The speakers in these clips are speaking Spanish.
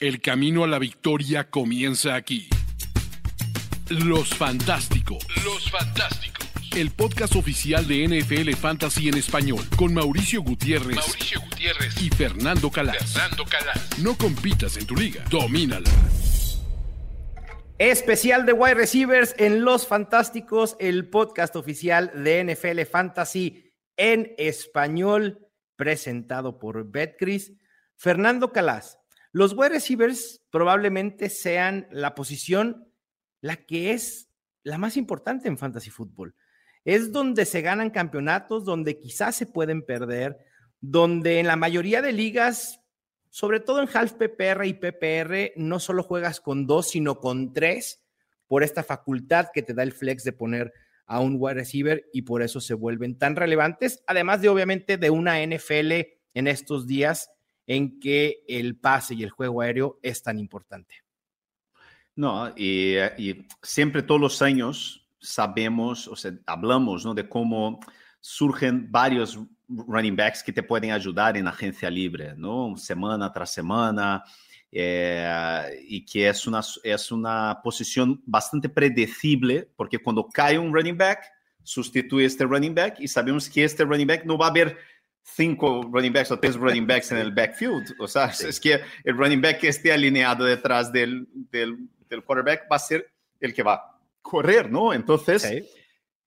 El camino a la victoria comienza aquí. Los Fantásticos. Los Fantásticos. El podcast oficial de NFL Fantasy en español con Mauricio Gutiérrez, Mauricio Gutiérrez y Fernando Calas. Fernando Calas. No compitas en tu liga, domínala. Especial de wide receivers en Los Fantásticos, el podcast oficial de NFL Fantasy en español, presentado por Betcris. Fernando Calas, los wide receivers probablemente sean la posición la que es la más importante en fantasy fútbol. Es donde se ganan campeonatos, donde quizás se pueden perder, donde en la mayoría de ligas, sobre todo en half PPR y PPR, no solo juegas con dos, sino con tres, por esta facultad que te da el flex de poner a un wide receiver y por eso se vuelven tan relevantes, además de obviamente de una NFL en estos días en que el pase y el juego aéreo es tan importante. No, y, siempre todos los años sabemos, o sea, hablamos ¿no? de cómo surgen varios running backs que te pueden ayudar en agencia libre, ¿no? Semana tras semana, eh, y que es una, es una posición bastante predecible, porque cuando cae un running back, sustituye este running back y sabemos que este running back no va a haber cinco running backs o tres running backs en el backfield. O sea, es que el running back que esté alineado detrás del, del, del, quarterback va a ser el que va a correr, ¿no? Entonces,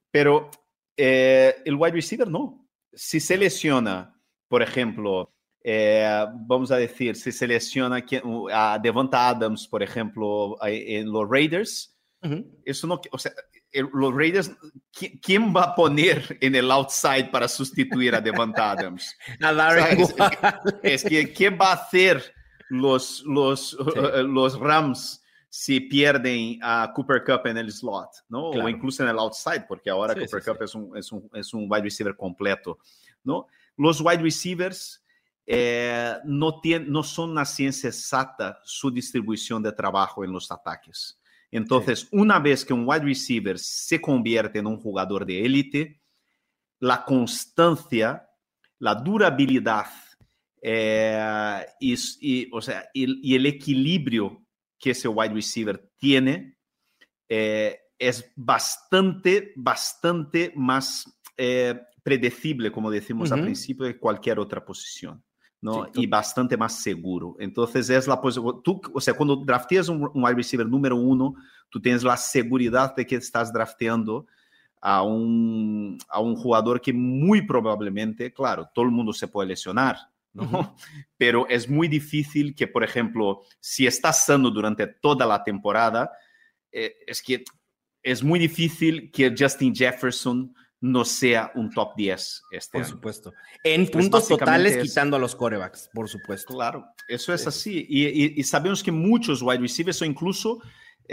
pero eh, el wide receiver no. Si se lesiona, por ejemplo, eh, vamos a decir, si se lesiona a Devonta Adams, por ejemplo, en los Raiders, eso no, o sea, los Raiders, ¿quién va a poner en el outside para sustituir a Devonta Adams? es, que ¿quién va a hacer los, los, los Rams si pierden a Cooper Cup en el slot, ¿no? O incluso en el outside, porque ahora Cooper Cup Es, un, es, un, es, un, wide receiver completo, ¿no? Los wide receivers eh, no, tienen, no son una ciencia exacta su distribución de trabajo en los ataques. Entonces, una vez que un wide receiver se convierte en un jugador de élite, la constancia, la durabilidad eh, y, o sea, y, el equilibrio que ese wide receiver tiene eh, es bastante, bastante más eh, predecible, como decimos al principio, de cualquier otra posición. ¿No? y bastante más seguro. Entonces es la posición, tú, o sea, cuando drafteas un, wide receiver número uno, tú tienes la seguridad de que estás drafteando a un, a un jugador que muy probablemente, claro, todo el mundo se puede lesionar, ¿no? Pero es muy difícil que, por ejemplo, si estás sano durante toda la temporada, eh, es que es muy difícil que Justin Jefferson no sea un top 10 este Por supuesto. En puntos totales, quitando a los corebacks, por supuesto. Claro, eso es así. Y, y, sabemos que muchos wide receivers son incluso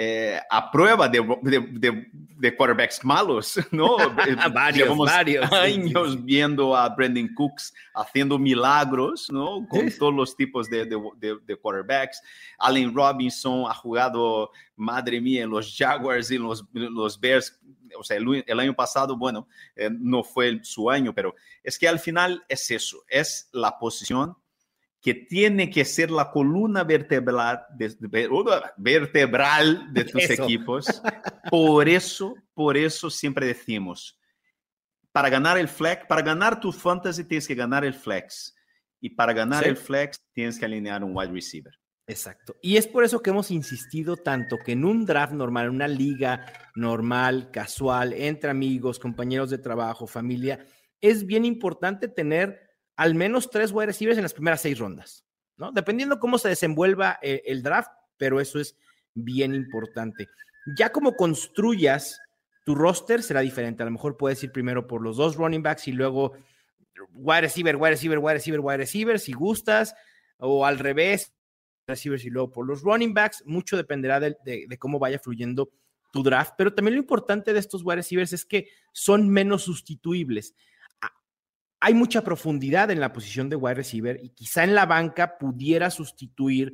eh, a prueba de, de, de, quarterbacks malos, ¿no? varios, Llevamos varios. años viendo a Brandon Cooks haciendo milagros, ¿no? Con todos los tipos de, quarterbacks. Allen Robinson ha jugado, madre mía, en los Jaguars y los, los Bears. O sea, el, el año pasado, bueno, eh, no fue su año, pero es que al final es eso, es la posición que tiene que ser la columna vertebral de, vertebral de tus equipos. Por eso, por eso siempre decimos, para ganar el flex, para ganar tu fantasy tienes que ganar el flex. Y para ganar el flex tienes que alinear un wide receiver. Exacto. Y es por eso que hemos insistido tanto que en un draft normal, en una liga normal, casual, entre amigos, compañeros de trabajo, familia, es bien importante tener al menos tres wide receivers en las primeras seis rondas, ¿no? Dependiendo cómo se desenvuelva eh, el draft, pero eso es bien importante. Ya como construyas tu roster será diferente. A lo mejor puedes ir primero por los dos running backs y luego wide receiver, wide receiver, wide receiver, wide receiver, si gustas, o al revés, receivers y luego por los running backs. Mucho dependerá de, de cómo vaya fluyendo tu draft, pero también lo importante de estos wide receivers es que son menos sustituibles hay mucha profundidad en la posición de wide receiver y quizá en la banca pudiera sustituir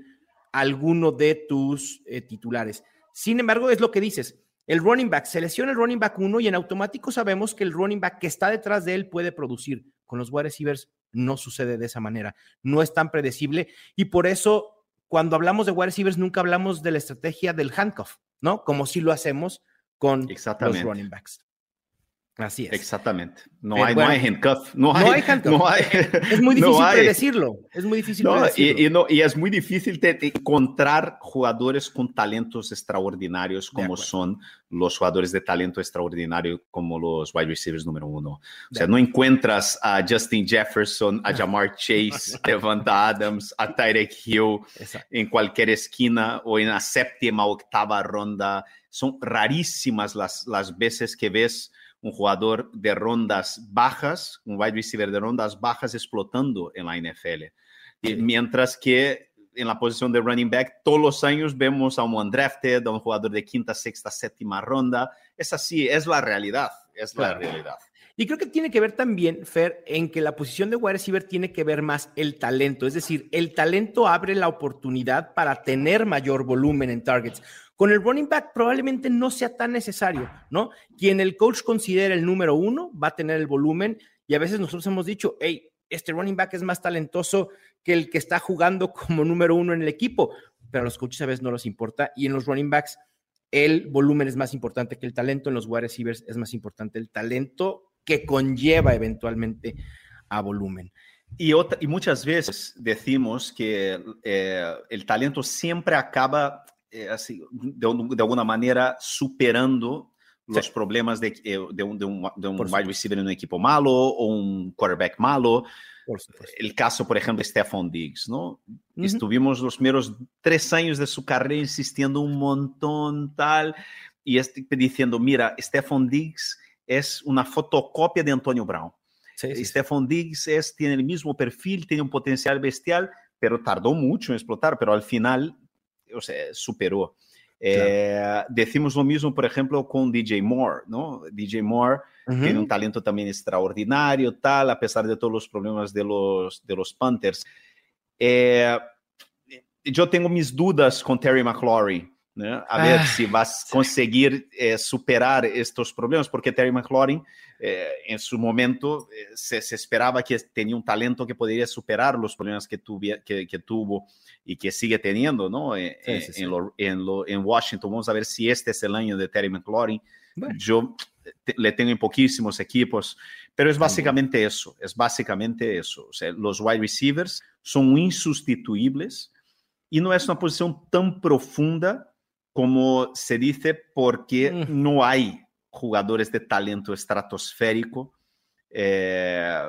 alguno de tus eh, titulares. Sin embargo, es lo que dices. El running back, selecciona el running back uno y en automático sabemos que el running back que está detrás de él puede producir. Con los wide receivers no sucede de esa manera. No es tan predecible y por eso cuando hablamos de wide receivers nunca hablamos de la estrategia del handcuff, ¿no? Como si lo hacemos con los running backs. Así es. Exactamente. No, hay, no hay handcuff. No hay, handcuff. es muy difícil predecirlo. Es muy difícil predecirlo. Y, es muy difícil encontrar jugadores con talentos extraordinarios como son los jugadores de talento extraordinario como los wide receivers número uno. O sea, no encuentras a Justin Jefferson, a Jamar Chase, Devonta Adams, a Tyreek Hill en cualquier esquina o en la séptima, octava ronda. Son rarísimas las, las veces que ves un jugador de rondas bajas, un wide receiver de rondas bajas explotando en la NFL. Y mientras que en la posición de running back, todos los años vemos a un undrafted, a un jugador de quinta, sexta, séptima ronda. Es así, es la realidad, es la realidad. Y creo que tiene que ver también, Fer, en que la posición de wide receiver tiene que ver más el talento. Es decir, el talento abre la oportunidad para tener mayor volumen en targets. Con el running back probablemente no sea tan necesario, ¿no? Quien el coach considera el número uno va a tener el volumen y a veces nosotros hemos dicho, hey, este running back es más talentoso que el que está jugando como número uno en el equipo, pero a los coaches a veces no les importa y en los running backs el volumen es más importante que el talento, en los wide receivers es más importante el talento que conlleva eventualmente a volumen. Y, y muchas veces decimos que eh, el talento siempre acaba eh, así, de, de, alguna manera superando los problemas de, eh, de, un, de, un, de un wide receiver en un equipo malo o un quarterback malo. el caso, por ejemplo, de Stephon Diggs, ¿no? Estuvimos los primeros tres años de su carrera insistiendo un montón, tal, y diciendo, mira, Stephon Diggs es una fotocopia de Antonio Brown. Sí, Stephon Diggs es, tiene el mismo perfil, tiene un potencial bestial, pero tardó mucho en explotar, pero al final o sea, superó. Eh, decimos lo mismo, por ejemplo, con DJ Moore, ¿no? DJ Moore tiene un talento también extraordinario, tal, a pesar de todos los problemas de los, de los Panthers. Eh, yo tengo mis dudas con Terry McLaurin, a ver ah, si vas a conseguir eh, superar estos problemas, porque Terry McLaurin eh, en su momento eh, se, esperaba que tenía un talento que podría superar los problemas que, que, tuvo y que sigue teniendo ¿no? En, en, Washington. Vamos a ver si este es el año de Terry McLaurin. Yo le tengo en poquísimos equipos, pero es básicamente eso, es básicamente eso. O sea, los wide receivers son insustituibles y no es una posición tan profunda como se dice, porque mm. no hay jugadores de talento estratosférico, eh,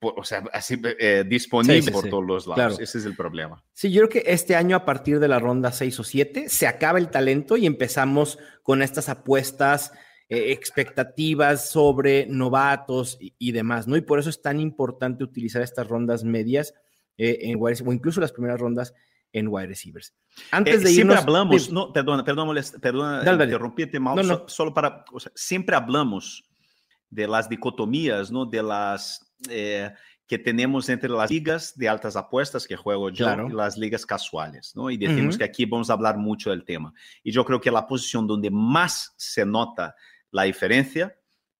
o sea, así eh, disponibles por todos los lados. Ese es el problema. Sí, yo creo que este año, a partir de la ronda 6 o 7, se acaba el talento y empezamos con estas apuestas, eh, expectativas sobre novatos y, demás, ¿no? Y por eso es tan importante utilizar estas rondas medias en o incluso las primeras rondas en wide receivers. Antes eh, de siempre hablamos, no, perdona, perdona, perdona interrumpirte mal, solo para, siempre hablamos de las dicotomías, ¿no? De las eh, que tenemos entre las ligas de altas apuestas que juego yo y las ligas casuales, ¿no? Y decimos que aquí vamos a hablar mucho del tema. Y yo creo que la posición donde más se nota la diferencia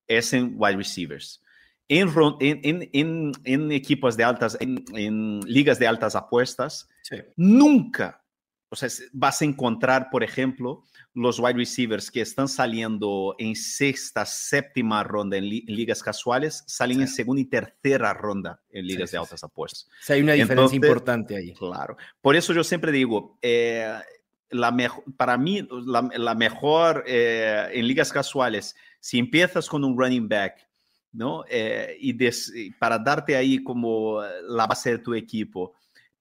es en wide receivers en, en, equipos de altas, en, ligas de altas apuestas, nunca o sea, vas a encontrar, por ejemplo, los wide receivers que están saliendo en sexta, séptima ronda en, ligas casuales, salen en segunda y tercera ronda en ligas de altas apuestas. O hay una diferencia importante ahí. Claro. Por eso yo siempre digo, eh, la para mí, la, mejor eh, en ligas casuales, si empiezas con un running back ¿no? Eh, y, para darte ahí como la base de tu equipo,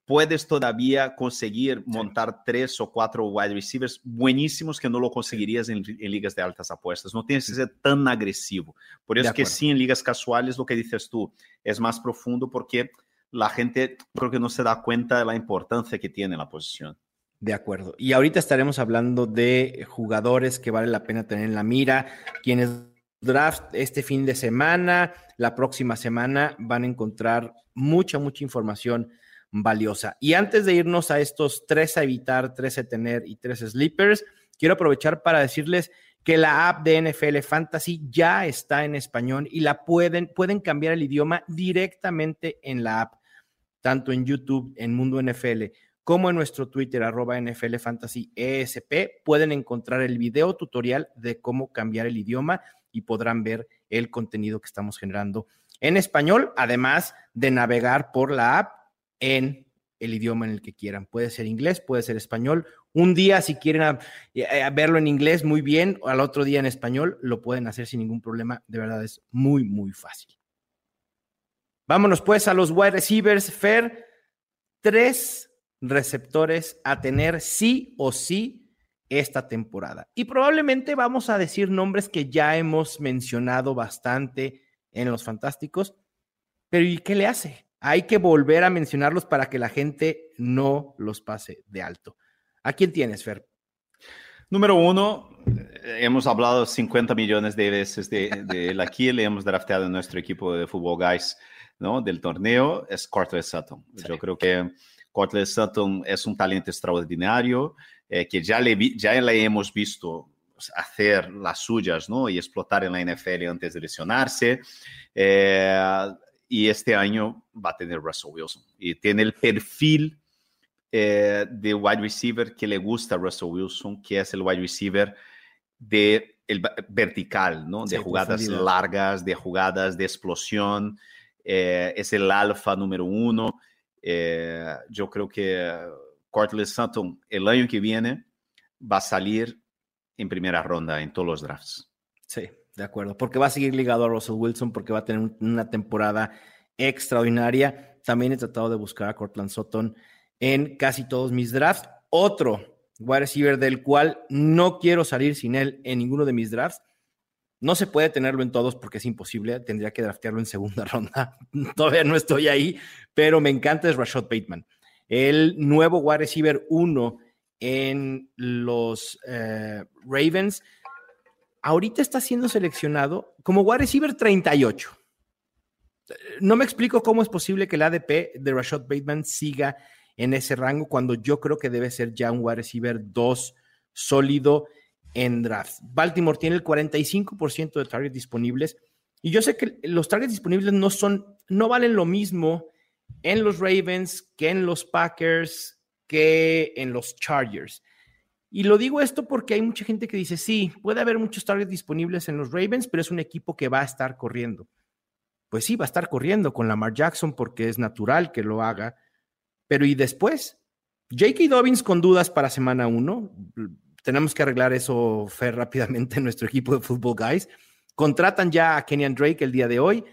puedes todavía conseguir montar tres o cuatro wide receivers buenísimos que no lo conseguirías en, ligas de altas apuestas. No tienes que ser tan agresivo. Por eso que sí, en ligas casuales, lo que dices tú es más profundo porque la gente creo que no se da cuenta de la importancia que tiene la posición. De acuerdo. Y ahorita estaremos hablando de jugadores que vale la pena tener en la mira, quienes draft este fin de semana. La próxima semana van a encontrar mucha, mucha información valiosa. Y antes de irnos a estos tres a evitar, tres a tener y tres sleepers, quiero aprovechar para decirles que la app de NFL Fantasy ya está en español y la pueden, pueden cambiar el idioma directamente en la app, tanto en YouTube, en Mundo NFL, como en nuestro Twitter, arroba NFL Fantasy ESP, pueden encontrar el video tutorial de cómo cambiar el idioma y podrán ver el contenido que estamos generando en español, además de navegar por la app en el idioma en el que quieran. Puede ser inglés, puede ser español. Un día, si quieren eh, eh, verlo en inglés, muy bien, o al otro día en español, lo pueden hacer sin ningún problema. De verdad, es muy, muy fácil. Vámonos pues a los wide receivers. Fer, tres receptores a tener sí o sí esta temporada. Y probablemente vamos a decir nombres que ya hemos mencionado bastante en los fantásticos, pero ¿y qué le hace? Hay que volver a mencionarlos para que la gente no los pase de alto. ¿A quién tienes, Fer? Número uno, eh, hemos hablado 50 millones de veces de, él aquí, le hemos drafteado en nuestro equipo de fútbol guys, ¿no? Del torneo, es Cortland Sutton. Yo creo que Cortland Sutton es un talento extraordinario eh, que ya le, ya le hemos visto hacer las suyas ¿no? y explotar en la NFL antes de lesionarse. Eh, y este año va a tener Russell Wilson. Y tiene el perfil eh, de wide receiver que le gusta a Russell Wilson, que es el wide receiver de el vertical, ¿no? De jugadas largas, de jugadas de explosión. es el alfa número uno. Eh, yo creo que Cortland Sutton el año que viene va a salir en primera ronda en todos los drafts. Sí, de acuerdo, porque va a seguir ligado a Russell Wilson, porque va a tener una temporada extraordinaria. También he tratado de buscar a Cortland Sutton en casi todos mis drafts. Otro wide receiver del cual no quiero salir sin él en ninguno de mis drafts. No se puede tenerlo en todos porque es imposible. Tendría que draftearlo en segunda ronda. Todavía no estoy ahí, pero me encanta es Rashad Bateman. El nuevo wide receiver 1 en los eh, Ravens. Ahorita está siendo seleccionado como wide receiver 38. No me explico cómo es posible que el ADP de Rashad Bateman siga en ese rango cuando yo creo que debe ser ya un wide receiver 2 sólido en draft. Baltimore tiene el 45% de targets disponibles y yo sé que los targets disponibles no son, no valen lo mismo en los Ravens que en los Packers que en los Chargers. Y lo digo esto porque hay mucha gente que dice, sí, puede haber muchos targets disponibles en los Ravens, pero es un equipo que va a estar corriendo. Pues sí, va a estar corriendo con Lamar Jackson porque es natural que lo haga. Pero ¿y después? J.K. Dobbins con dudas para semana uno tenemos que arreglar eso, Fer, rápidamente en nuestro equipo de Football Guys. Contratan ya a Kenyan Drake el día de hoy.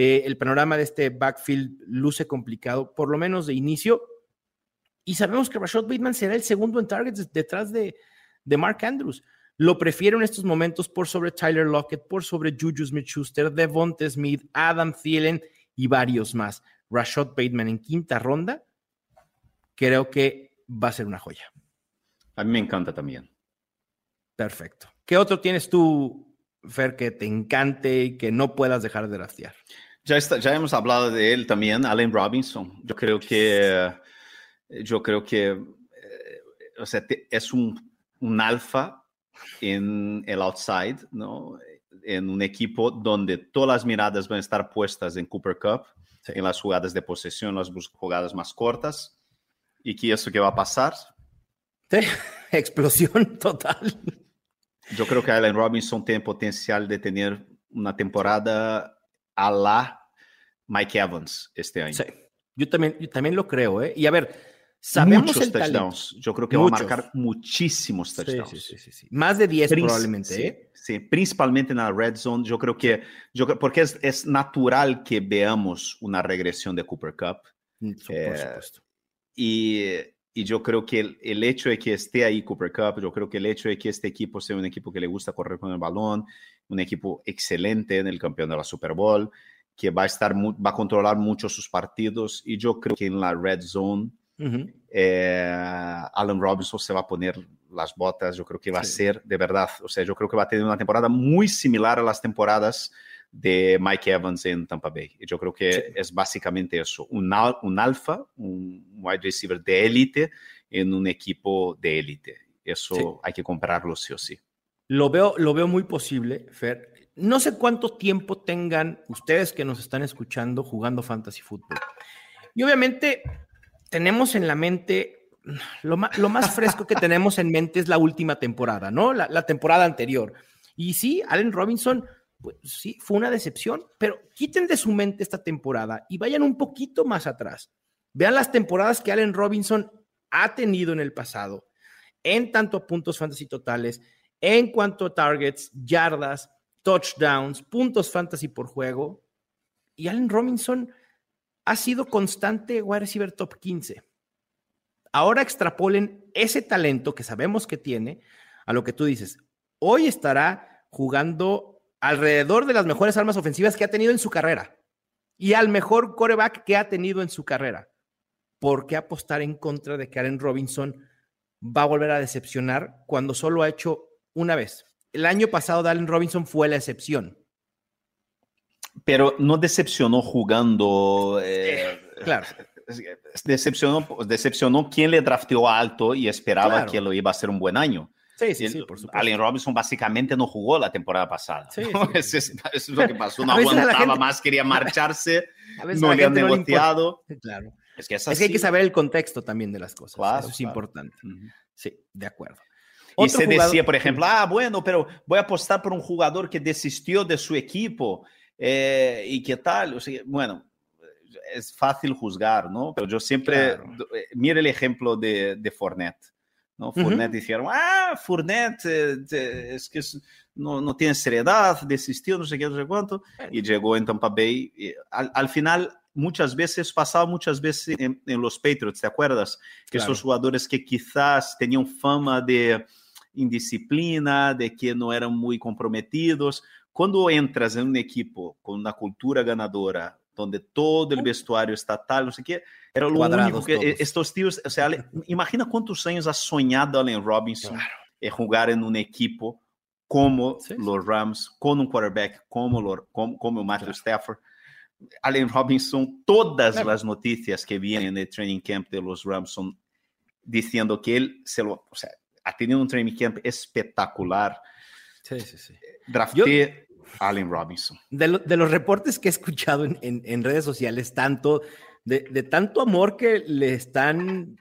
Eh, el panorama de este backfield luce complicado, por lo menos de inicio. Y sabemos que Rashad Bateman será el segundo en targets detrás de, de Mark Andrews. Lo prefiero en estos momentos por sobre Tyler Lockett, por sobre Juju Smith-Schuster, Devonta Smith, Adam Thielen y varios más. Rashad Bateman en quinta ronda, creo que va a ser una joya. A mí me encanta también. Perfecto. ¿Qué otro tienes tú, Fer, que te encante y que no puedas dejar de rastrear? Ya, está, ya hemos hablado de él también, Allen Robinson. Yo creo que, yo creo que, eh, o sea, es un, un alfa en el outside, ¿no? En un equipo donde todas las miradas van a estar puestas en Cooper Cup, en las jugadas de posesión, las jugadas más cortas, y que eso que va a pasar. Sí, explosión total. Yo creo que Allen Robinson tiene potencial de tener una temporada a la Mike Evans este año. Sí, yo también, también lo creo, ¿eh? Y a ver, sabemos Muchos touchdowns. Yo creo que va a marcar muchísimos touchdowns. Sí, sí, sí, Más de 10 probablemente, ¿eh? Sí, principalmente en la red zone. Yo creo que, yo porque es, es natural que veamos una regresión de Cooper Cup. Mm, por eh, supuesto. Y y yo creo que el, el, hecho de que esté ahí Cooper Cup, yo creo que el hecho de que este equipo sea un equipo que le gusta correr con el balón, un equipo excelente en el campeón de la Super Bowl, que va a estar va a controlar mucho sus partidos y yo creo que en la red zone eh, Alan Robinson se va a poner las botas, yo creo que va a ser de verdad, o sea, yo creo que va a tener una temporada muy similar a las temporadas de Mike Evans en Tampa Bay. Yo creo que es básicamente eso, un, un alfa, un wide receiver de élite en un equipo de élite. Eso hay que comprarlo sí o sí. Lo veo, lo veo muy posible, Fer. No sé cuánto tiempo tengan ustedes que nos están escuchando jugando fantasy fútbol. Y obviamente tenemos en la mente lo más, fresco que tenemos en mente es la última temporada, ¿no? La, temporada anterior. Y sí, Allen Robinson, pues sí, fue una decepción, pero quiten de su mente esta temporada y vayan un poquito más atrás. Vean las temporadas que Allen Robinson ha tenido en el pasado, en tanto a puntos fantasy totales, en cuanto a targets, yardas, touchdowns, puntos fantasy por juego. Y Allen Robinson ha sido constante wide receiver top 15. Ahora extrapolen ese talento que sabemos que tiene a lo que tú dices. Hoy estará jugando alrededor de las mejores armas ofensivas que ha tenido en su carrera y al mejor coreback que ha tenido en su carrera. ¿Por qué apostar en contra de que Allen Robinson va a volver a decepcionar cuando solo ha hecho una vez? El año pasado Allen Robinson fue la excepción. Pero no decepcionó jugando. Eh, claro decepcionó, decepcionó quien le drafteó alto y esperaba que lo iba a ser un buen año. Sí, sí, sí, por supuesto. Allen Robinson básicamente no jugó la temporada pasada. Sí, Eso, es, lo que pasó. No aguantaba más, quería marcharse, no le han negociado. claro. Es que, es, hay que saber el contexto también de las cosas. Eso es importante. Sí, de acuerdo. Y se decía, por ejemplo, ah, bueno, pero voy a apostar por un jugador que desistió de su equipo eh, y qué tal. O sea, bueno, es fácil juzgar, ¿no? Pero yo siempre, eh, mire el ejemplo de, de Fournette. ¿no? Fournette dijeron, ah, Fournette eh, es que no, no, tiene seriedad, desistió, no sé qué, no sé cuánto, y llegó en Tampa Bay. al, final, muchas veces, pasaba muchas veces en, los Patriots, ¿te acuerdas? Que esos jugadores que quizás tenían fama de indisciplina, de que no eran muy comprometidos. Cuando entras en un equipo con una cultura ganadora, donde todo el vestuario está tal, no sé qué. Era lo único que todos. estos tíos, o sea, imagina cuántos años ha soñado Allen Robinson claro. en jugar en un equipo como sí, los Rams, con un quarterback como, lo, como, como Matthew claro. Stafford. Allen Robinson, todas claro. las noticias que vienen del training camp de los Rams son diciendo que él se lo, o sea, ha tenido un training camp espectacular. Sí, sí, sí. Drafté Allen Robinson. De, lo, de, los reportes que he escuchado en, en, en redes sociales, tanto de, de, tanto amor que le están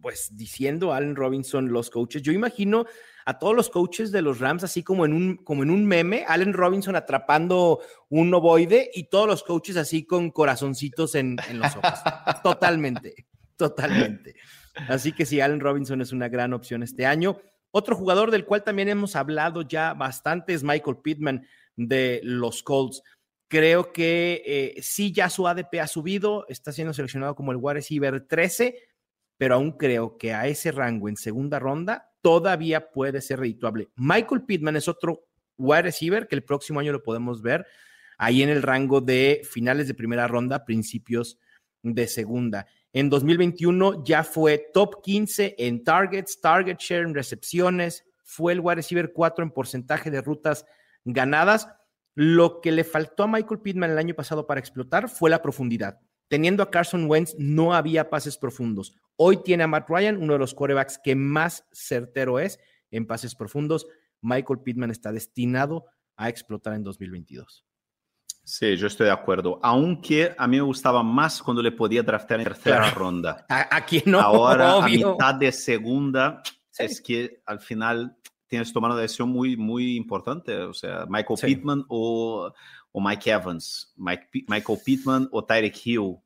pues diciendo a Allen Robinson los coaches. Yo imagino a todos los coaches de los Rams así como en un como en un meme, Allen Robinson atrapando un ovoide y todos los coaches así con corazoncitos en, en los ojos. totalmente, totalmente. Así que sí, Allen Robinson es una gran opción este año. Otro jugador del cual también hemos hablado ya bastante es Michael Pittman de los Colts. Creo que eh, sí, ya su ADP ha subido, está siendo seleccionado como el wide receiver 13, pero aún creo que a ese rango en segunda ronda todavía puede ser redituable. Michael Pittman es otro wide receiver que el próximo año lo podemos ver ahí en el rango de finales de primera ronda, principios de segunda. En 2021 ya fue top 15 en targets, target share en recepciones, fue el wide receiver 4 en porcentaje de rutas ganadas. Lo que le faltó a Michael Pittman el año pasado para explotar fue la profundidad. Teniendo a Carson Wentz, no había pases profundos. Hoy tiene a Matt Ryan, uno de los quarterbacks que más certero es en pases profundos. Michael Pittman está destinado a explotar en 2022. Sí, yo estoy de acuerdo. Aunque a mí me gustaba más cuando le podía draftear en tercera claro. ronda. Aquí no. Ahora, obvio. a mitad de segunda, sí. es que al final tienes que tomar una decisión muy, muy importante. O sea, Michael sí. Pittman o, o, Mike Evans. Mike, Michael Pittman o Tyreek Hill.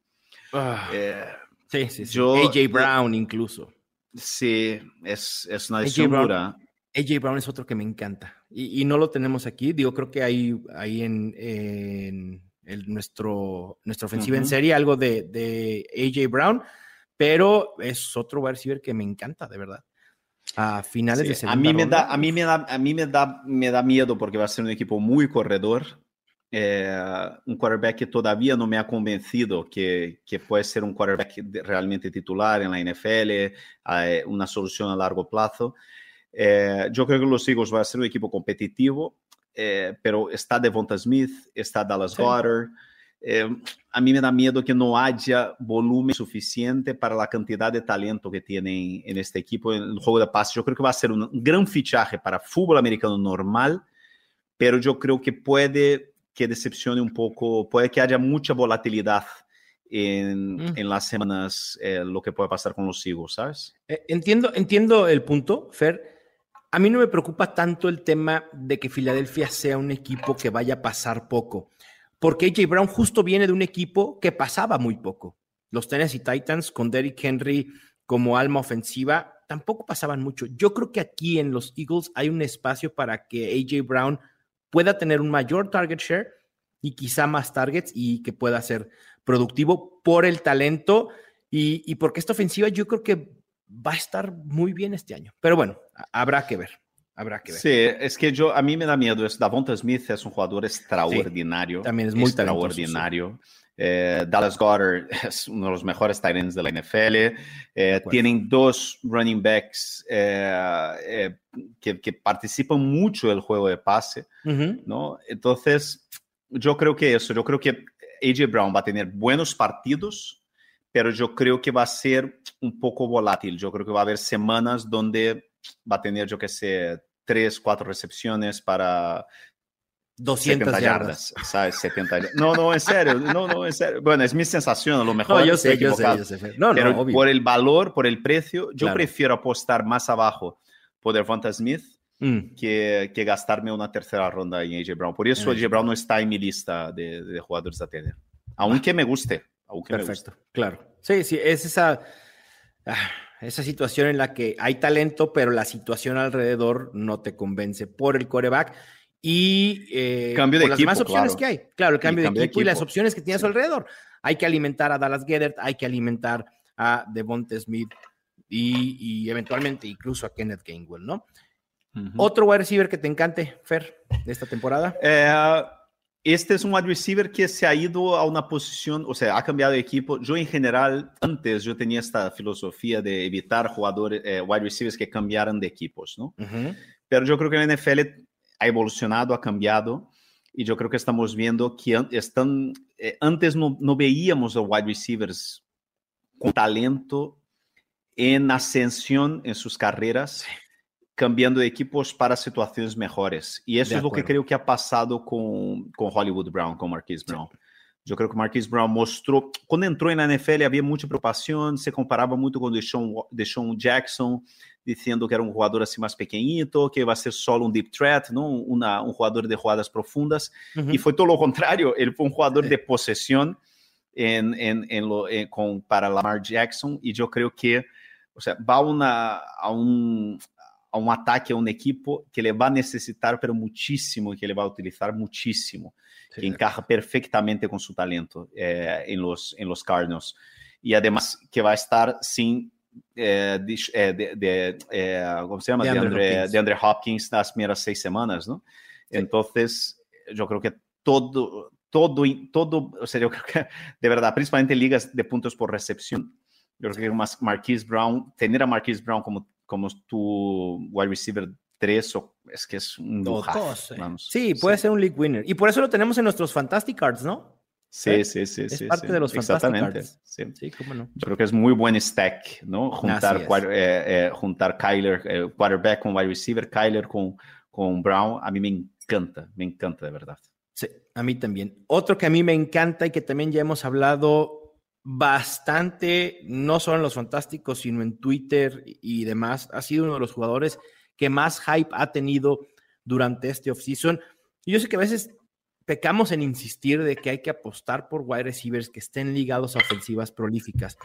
Ah. Eh, sí, sí, sí. Yo, AJ Brown incluso. Sí, es, es una decisión dura. AJ Brown es otro que me encanta y, y, no lo tenemos aquí. Digo, creo que hay ahí en, en el, nuestro, nuestra ofensiva uh -huh. en serie algo de, de, AJ Brown, pero es otro wide receiver que me encanta, de verdad. A finales sí, de segunda a mí me ronda, da a mí me da a mí me da me da miedo porque va a ser un equipo muy corredor eh, un quarterback que todavía no me ha convencido que, que puede ser un quarterback realmente titular en la NFL, eh, una solución a largo plazo. Eh, yo creo que los Eagles van a ser un equipo competitivo, eh, pero está Devonta Smith, está Dallas sí. Goddard. Eh, a mí me da miedo que no haya volumen suficiente para la cantidad de talento que tienen en este equipo en el juego de pases. Yo creo que va a ser un, gran fichaje para fútbol americano normal, pero yo creo que puede que decepcione un poco, puede que haya mucha volatilidad en, Mm. en las semanas eh, lo que puede pasar con los Eagles, ¿sabes? Entiendo, entiendo el punto, Fer. A mí no me preocupa tanto el tema de que Filadelfia sea un equipo que vaya a pasar poco, porque AJ Brown justo viene de un equipo que pasaba muy poco. Los Tennessee Titans con Derrick Henry como alma ofensiva tampoco pasaban mucho. Yo creo que aquí en los Eagles hay un espacio para que AJ Brown pueda tener un mayor target share y quizá más targets y que pueda ser productivo por el talento y, y porque esta ofensiva yo creo que va a estar muy bien este año. Pero bueno, habrá que ver. Habrá que ver. Sí, es que yo, a mí me da miedo. Es, Davonta Smith es un jugador extraordinario. también es muy extraordinario. Eh, Dallas Goddard es uno de los mejores tight ends de la NFL. Eh, tienen dos running backs eh, eh, que, que participan mucho del juego de pase, Ujú. ¿no? Entonces, yo creo que eso, yo creo que AJ Brown va a tener buenos partidos, pero yo creo que va a ser un poco volátil. Yo creo que va a haber semanas donde va a tener, yo qué sé, tres, cuatro recepciones para 200 70 yardas. yardas, ¿sabes? 70 yardas. No, no, en serio, no, no, en serio. Bueno, es mi sensación, a lo mejor. No, yo sé, yo sé, yo sé. No, Pero no, obvio. por el valor, por el precio, yo Claro. prefiero apostar más abajo por Devonta Smith Mm, que, que gastarme una tercera ronda en AJ Brown. Por eso En AJ Brown no está en mi lista de, de jugadores a tener. Aunque me guste. Aunque me guste. perfecto, claro. Sí, sí, es esa, ah, esa situación en la que hay talento, pero la situación alrededor no te convence por el coreback y eh, Cambio de por las equipo, demás opciones claro. que hay. Claro, el cambio, cambio de, de equipo y las opciones que tienes a Sí. su alrededor. Hay que alimentar a Dallas Goedert, hay que alimentar a Devonta Smith y, y eventualmente incluso a Kenneth Gainwell, ¿no? Otro wide receiver que te encante, Fer, de esta temporada. Eh, este es un wide receiver que se ha ido a una posición, o sea, ha cambiado de equipo. Yo en general, antes yo tenía esta filosofía de evitar jugadores, eh, wide receivers que cambiaran de equipos, ¿no? Ujú. Pero yo creo que la NFL ha evolucionado, ha cambiado, y yo creo que estamos viendo que están, eh, antes no, no veíamos a wide receivers con talento en ascensión en sus carreras, cambiando equipos para situaciones mejores. Y eso De es lo que creo que ha pasado con, con Hollywood Brown, con Marquise Brown. Yo creo que Marquise Brown mostrou. Quando entrou na NFL, havia muita preocupação. Se comparava muito com o Deshaun, Deshaun Jackson, dizendo que era um jogador assim mais pequenito, que vai ser solo um deep threat, não uma, um jogador de jogadas profundas. Ujú. E foi todo o contrário. Ele foi um jogador de possessão em, em, em, lo- em, com, para Lamar Jackson. E eu creio que o sea, va una, a, un, a un ataque a un equipo que le va a necesitar, pero muchísimo, y que le va a utilizar muchísimo, Sí, que encaja perfectamente con su talento eh, en, los, en los Cardinals. Y además que va a estar sin, eh, eh, de, de, eh, ¿cómo se llama? De De Andre Andre, Hopkins. de Hopkins las primeras seis semanas, ¿no? Sí. Entonces, yo creo que todo, todo, todo, o sea, yo creo que de verdad, principalmente en ligas de puntos por recepción, yo creo que Marquise Brown, tener a Marquise Brown como, como tu wide receiver 3 o, es que es un lujazo, eh. vamos. Sí, puede ser un league winner. Y por eso lo tenemos en nuestros Fantastic Cards, ¿no? Sí, sí, sí. Es sí, parte sí, de los Fantastic Exactamente. Cards. sí. Sí, cómo no. Yo creo que es muy buen stack, ¿no? Juntar, eh, eh, juntar Kyler, eh, quarterback con wide receiver, Kyler con, con Brown, a mí me encanta, me encanta de verdad. Sí, a mí también. Otro que a mí me encanta y que también ya hemos hablado bastante, no solo en los fantásticos, sino en Twitter y demás, ha sido uno de los jugadores que más hype ha tenido durante este offseason. Y yo sé que a veces pecamos en insistir de que hay que apostar por wide receivers que estén ligados a ofensivas prolíficas,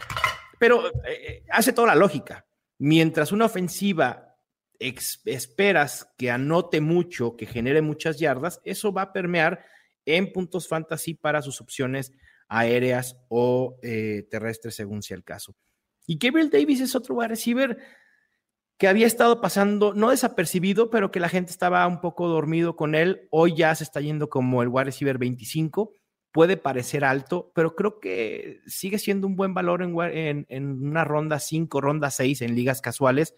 pero eh, hace toda la lógica. Mientras una ofensiva esperas que anote mucho, que genere muchas yardas, eso va a permear en puntos fantasy para sus opciones aéreas o eh, terrestres, según sea el caso. Y Gabriel Davis es otro wide receiver que había estado pasando, no desapercibido, pero que la gente estaba un poco dormido con él. Hoy ya se está yendo como el wide receiver 25. Puede parecer alto, pero creo que sigue siendo un buen valor en, en una ronda 5, ronda 6 en ligas casuales.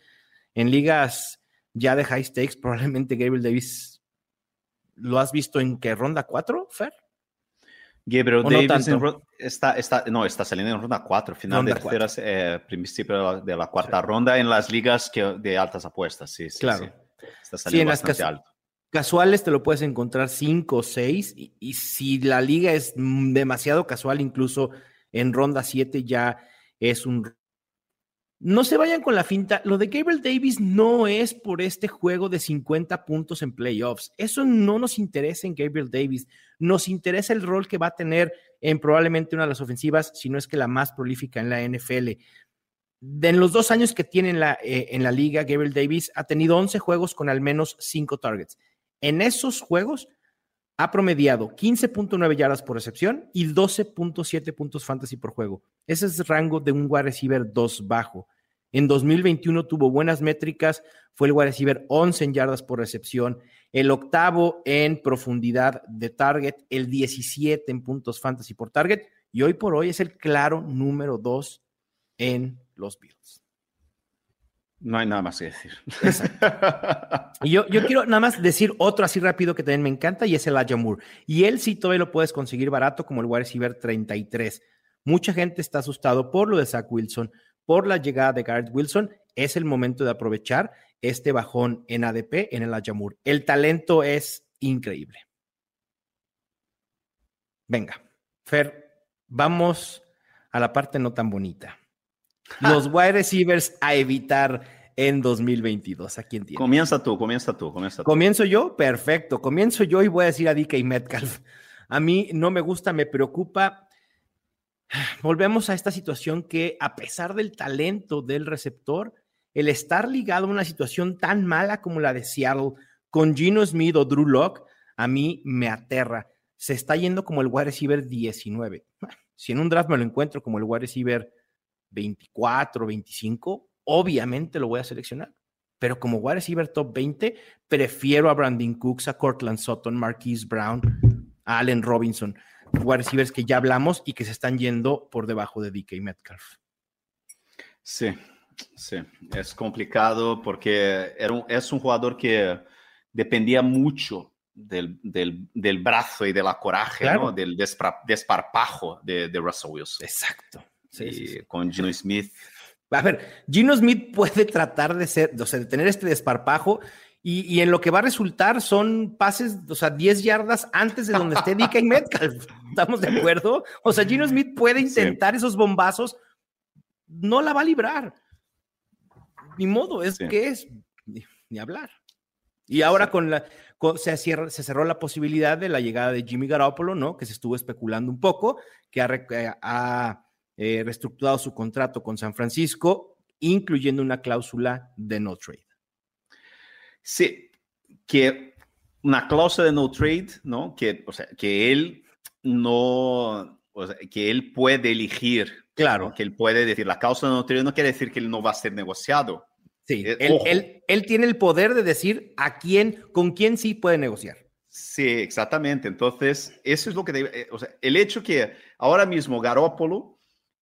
En ligas ya de high stakes, probablemente Gabriel Davis lo has visto en qué ronda 4, Fer? Gabriel ¿O no Davis en está, está, no, está saliendo en ronda 4, final Ronda de tercera, eh, principio de la, de la cuarta ronda en las ligas que, de altas apuestas, sí, sí, Claro. sí. Está Sí, saliendo en las bastante cas- alto. Casuales te lo puedes encontrar 5 o 6 y, y si la liga es mm, demasiado casual, incluso en ronda 7 ya es un... No se vayan con la finta, lo de Gabriel Davis no es por este juego de 50 puntos en playoffs. Eso no nos interesa en Gabriel Davis. Nos interesa el rol que va a tener en probablemente una de las ofensivas, si no es que la más prolífica en la NFL. De en los dos años que tiene en la, eh, en la liga, Gabriel Davis ha tenido 11 juegos con al menos 5 targets. En esos juegos ha promediado 15.9 yardas por recepción y 12.7 puntos fantasy por juego. Ese es el rango de un wide receiver 2 bajo. En 2021 tuvo buenas métricas, fue el wide receiver 11 en yardas por recepción, el octavo en profundidad de target, el 17 en puntos fantasy por target y hoy por hoy es el claro número 2 en los Bills. No hay nada más que decir. y yo, yo quiero nada más decir otro así rápido que también me encanta y es el Moore. Y él sí todavía lo puedes conseguir barato como el wide receiver 33. Mucha gente está asustado por lo de Zach Wilson, por la llegada de Garrett Wilson. Es el momento de aprovechar este bajón en ADP en el Moore. El talento es increíble. Venga, Fer, vamos a la parte no tan bonita. Los wide receivers a evitar en 2022. ¿A quién tiene? Comienza tú, comienza tú, comienza tú. ¿Comienzo yo? Perfecto. Comienzo yo y voy a decir a DK Metcalf. A mí no me gusta, me preocupa. Volvemos a esta situación que a pesar del talento del receptor, el estar ligado a una situación tan mala como la de Seattle con Gino Smith o Drew Locke, a mí me aterra. Se está yendo como el wide receiver 19. Si en un draft me lo encuentro como el wide receiver 24, 25, obviamente lo voy a seleccionar. Pero como wide receiver top 20, prefiero a Brandon Cooks, a Cortland Sutton, Marquise Brown, a Allen Robinson, wide receivers que ya hablamos y que se están yendo por debajo de DK Metcalf. Sí, sí, es complicado porque era es un jugador que dependía mucho del, del, brazo y de la coraje, del desparpajo de, de Russell Wilson. Exacto con Gino Smith. A ver, Gino Smith puede tratar de ser, o sea, de tener este desparpajo y, en lo que va a resultar son pases, o sea, 10 yardas antes de donde esté DK Metcalf. ¿Estamos de acuerdo? O sea, Gino Smith puede intentar esos bombazos, no la va a librar. Ni modo, es que es ni, hablar. Y ahora con la, se, se, cerró la posibilidad de la llegada de Jimmy Garoppolo, ¿no? Que se estuvo especulando un poco, que ha, ha eh, reestructurado su contrato con San Francisco, incluyendo una cláusula de no trade. Sí, que una cláusula de no trade, ¿no? Que, o sea, que él no, o sea, que él puede elegir. Claro. Que él puede decir, la cláusula de no trade no quiere decir que él no va a ser negociado. Sí, eh, él, él, tiene el poder de decir a quién, con quién sí puede negociar. Sí, exactamente. Entonces, eso es lo que debe, eh, o sea, el hecho que ahora mismo Garópolo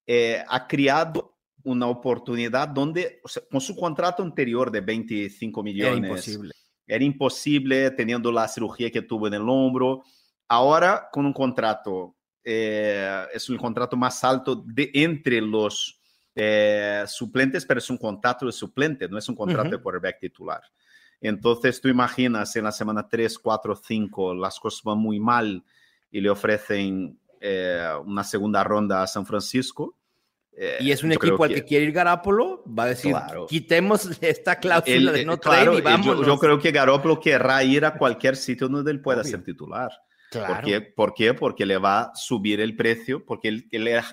eh, ha creado una oportunidad donde, con su contrato anterior de 25 millones, era imposible. Era imposible teniendo la cirugía que tuvo en el hombro. Ahora, con un contrato, eh, es un contrato más alto de entre los eh, suplentes, pero es un contrato de suplente, no es un contrato de quarterback titular. Entonces, tú imaginas en la semana 3, 4, 5, las cosas van muy mal y le ofrecen eh, una segunda ronda a San Francisco. Eh, y es un equipo al que, quiere ir Garópolo, va a decir, quitemos esta cláusula de no trade y vamos. Yo, creo que Garópolo querrá ir a cualquier sitio donde él pueda ser titular. ¿Por, qué? ¿Por, qué? Porque le va a subir el precio, porque él,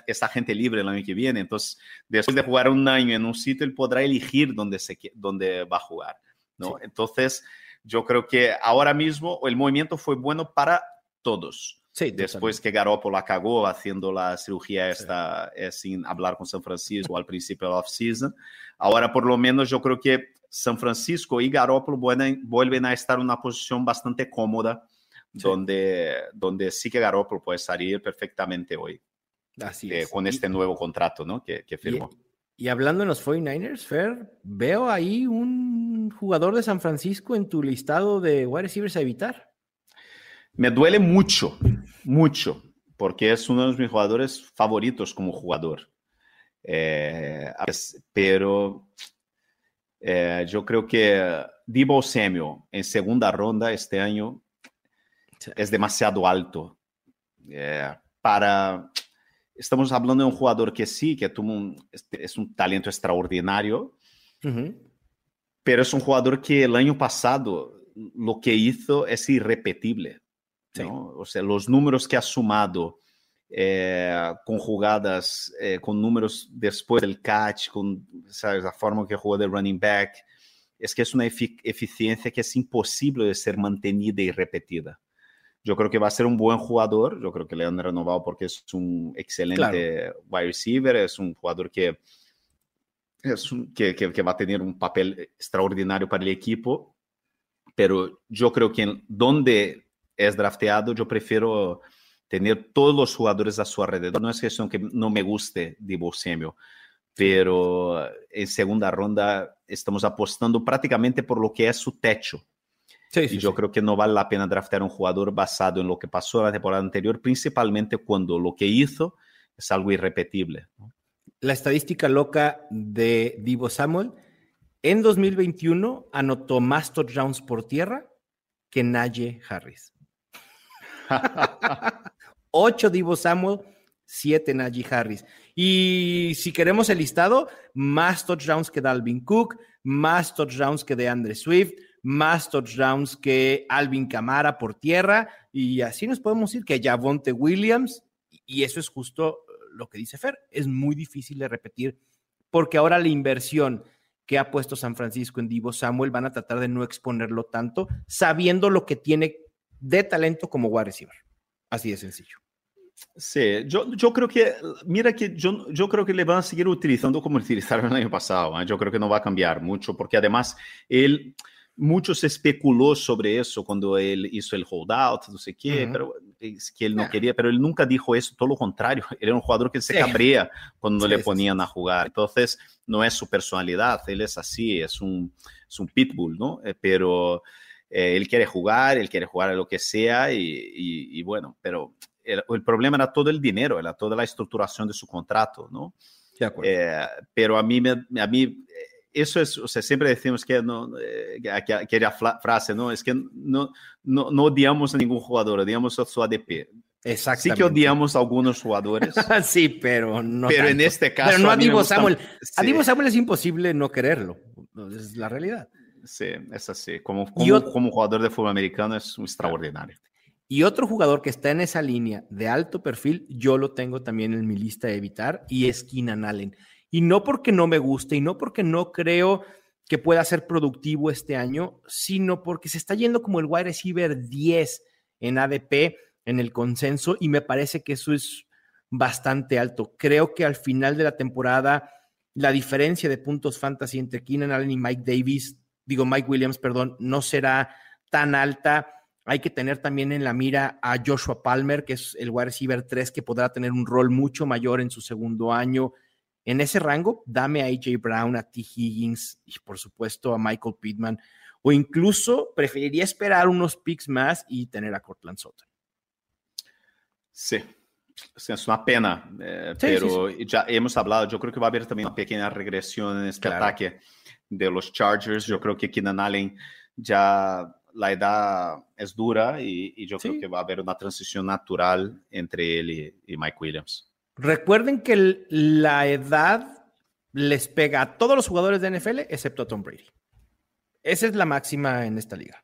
es agente libre el año que viene. Entonces, después de jugar un año en un sitio, él podrá elegir dónde, se, dónde va a jugar. ¿no? Entonces, yo creo que ahora mismo el movimiento fue bueno para todos. Después que Garoppolo la cagó haciendo la cirugía esta eh, sin hablar con San Francisco al principio de la off-season. Ahora, por lo menos, yo creo que San Francisco y Garoppolo vuelven a estar en una posición bastante cómoda, donde, donde sí que Garoppolo puede salir perfectamente hoy. Así eh, Con este nuevo contrato ¿no? que, que firmó. Y, y, hablando en los 49ers, Fer, veo ahí un jugador de San Francisco en tu listado de wide receivers a evitar. Me duele mucho, mucho, porque es uno de mis jugadores favoritos como jugador. Eh, pero eh, yo creo que Divo Samuel en segunda ronda este año es demasiado alto eh, para estamos hablando de un jugador que sí, que tuvo un, este, es un talento extraordinario, pero es un jugador que el año pasado lo que hizo es irrepetible. O sea, los números que ha sumado eh, con jugadas, eh, con números después del catch, con ¿sabes? la forma que jugó de running back, es que es una eficiencia que es imposible de ser mantenida y repetida. Yo creo que va a ser un buen jugador. Yo creo que le han renovado porque es un excelente wide receiver. Es un jugador que, es que, que, va a tener un papel extraordinario para el equipo. Pero yo creo que en donde es drafteado, yo prefiero tener todos los jugadores a su alrededor. No es cuestión que no me guste Divo Samuel, pero en segunda ronda estamos apostando prácticamente por lo que es su techo. Sí, y yo creo que no vale la pena draftear un jugador basado en lo que pasó la temporada anterior, principalmente cuando lo que hizo es algo irrepetible. La estadística loca de Divo Samuel, en 2021 anotó más touchdowns por tierra que Najee Harris. Ocho Divo Samuel, siete Najee Harris. Y si queremos el listado, más touchdowns que Dalvin Cook, más touchdowns que de Andre Swift, más touchdowns que Alvin Camara por tierra, y así nos podemos ir que Javonte Williams, y eso es justo lo que dice Fer, es muy difícil de repetir, porque ahora la inversión que ha puesto San Francisco en Divo Samuel van a tratar de no exponerlo tanto, sabiendo lo que tiene de talento como wide receiver. Así de sencillo. Sí, yo, yo creo que, mira que yo, yo creo que le van a seguir utilizando como utilizaron el año pasado. ¿eh? Yo creo que no va a cambiar mucho, porque además él mucho se especuló sobre eso cuando él hizo el holdout, no sé qué, pero es que él no quería, pero él nunca dijo eso, todo lo contrario, era un jugador que se cabría cuando le ponían a jugar, entonces no es su personalidad, él es así, es un, es un pitbull, ¿no? Eh, pero eh, él quiere jugar, él quiere jugar a lo que sea y, y, bueno, pero el, el, problema era todo el dinero, era toda la estructuración de su contrato, ¿no? Eh, pero a mí, a mí eso es, o sea, siempre decimos que no, eh, aquella frase, ¿no? Es que no, no, no odiamos a ningún jugador, odiamos a su ADP. Exactamente. Sí que odiamos a algunos jugadores. sí, pero no. Pero en este caso. Pero no a, Divo Samuel. A Divo Samuel es imposible no quererlo. Es la realidad. Sí, es así. Como, como, como jugador de fútbol americano es extraordinario. Y otro jugador que está en esa línea de alto perfil, yo lo tengo también en mi lista de evitar, y es Keenan Allen. Y no porque no me guste y no porque no creo que pueda ser productivo este año, sino porque se está yendo como el wide receiver 10 en ADP, en el consenso, y me parece que eso es bastante alto. Creo que al final de la temporada, la diferencia de puntos fantasy entre Keenan Allen y Mike Davis, digo Mike Williams, perdón, no será tan alta. Hay que tener también en la mira a Joshua Palmer, que es el wide receiver 3, que podrá tener un rol mucho mayor en su segundo año. En ese rango, dame a AJ Brown, a T. Higgins y por supuesto a Michael Pittman. O incluso preferiría esperar unos picks más y tener a Cortland Sutton. Sí, es una pena, eh, pero ya hemos hablado, yo creo que va a haber también una pequeña regresión en este ataque de los Chargers. Yo creo que Keenan Allen ya la edad es dura y, yo creo que va a haber una transición natural entre él y Mike Williams. Recuerden que la edad les pega a todos los jugadores de NFL excepto a Tom Brady. Esa es la máxima en esta liga.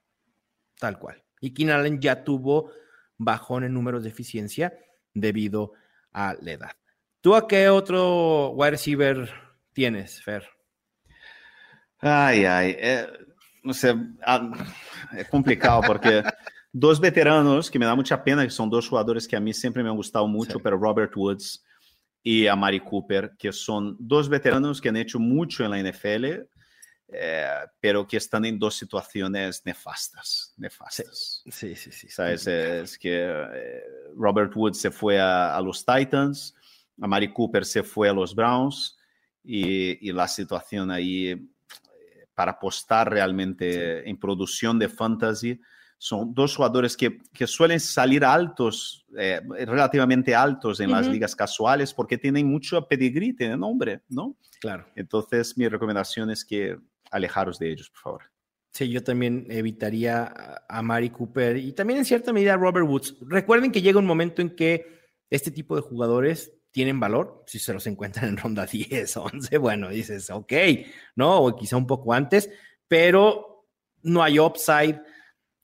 Tal cual. Y Keenan Allen ya tuvo bajón en números de eficiencia debido a la edad. ¿Tú a qué otro wide receiver tienes, Fer? Ay, ay. Eh, no sé, ah, es complicado porque dos veteranos que me da mucha pena, que son dos jugadores que a mí siempre me gustado mucho, pero Robert Woods y a Mari Cooper, que son dos veteranos que han hecho mucho en la NFL, eh, pero que están en dos situaciones nefastas. nefastas. Sí, sí, sí. ¿Sabes? Es que eh, Robert Woods se fue a, los Titans, a Mari Cooper se fue a los Browns y, y la situación ahí para apostar realmente en producción de fantasy son dos jugadores que, que suelen salir altos, eh, relativamente altos en las ligas casuales porque tienen mucho pedigrí, tienen nombre, ¿no? Claro. Entonces, mi recomendación es que alejaros de ellos, por favor. Sí, yo también evitaría a Mari Cooper y también en cierta medida a Robert Woods. Recuerden que llega un momento en que este tipo de jugadores tienen valor si se los encuentran en ronda 10, 11, bueno, dices, ok, ¿no? O quizá un poco antes, pero no hay upside,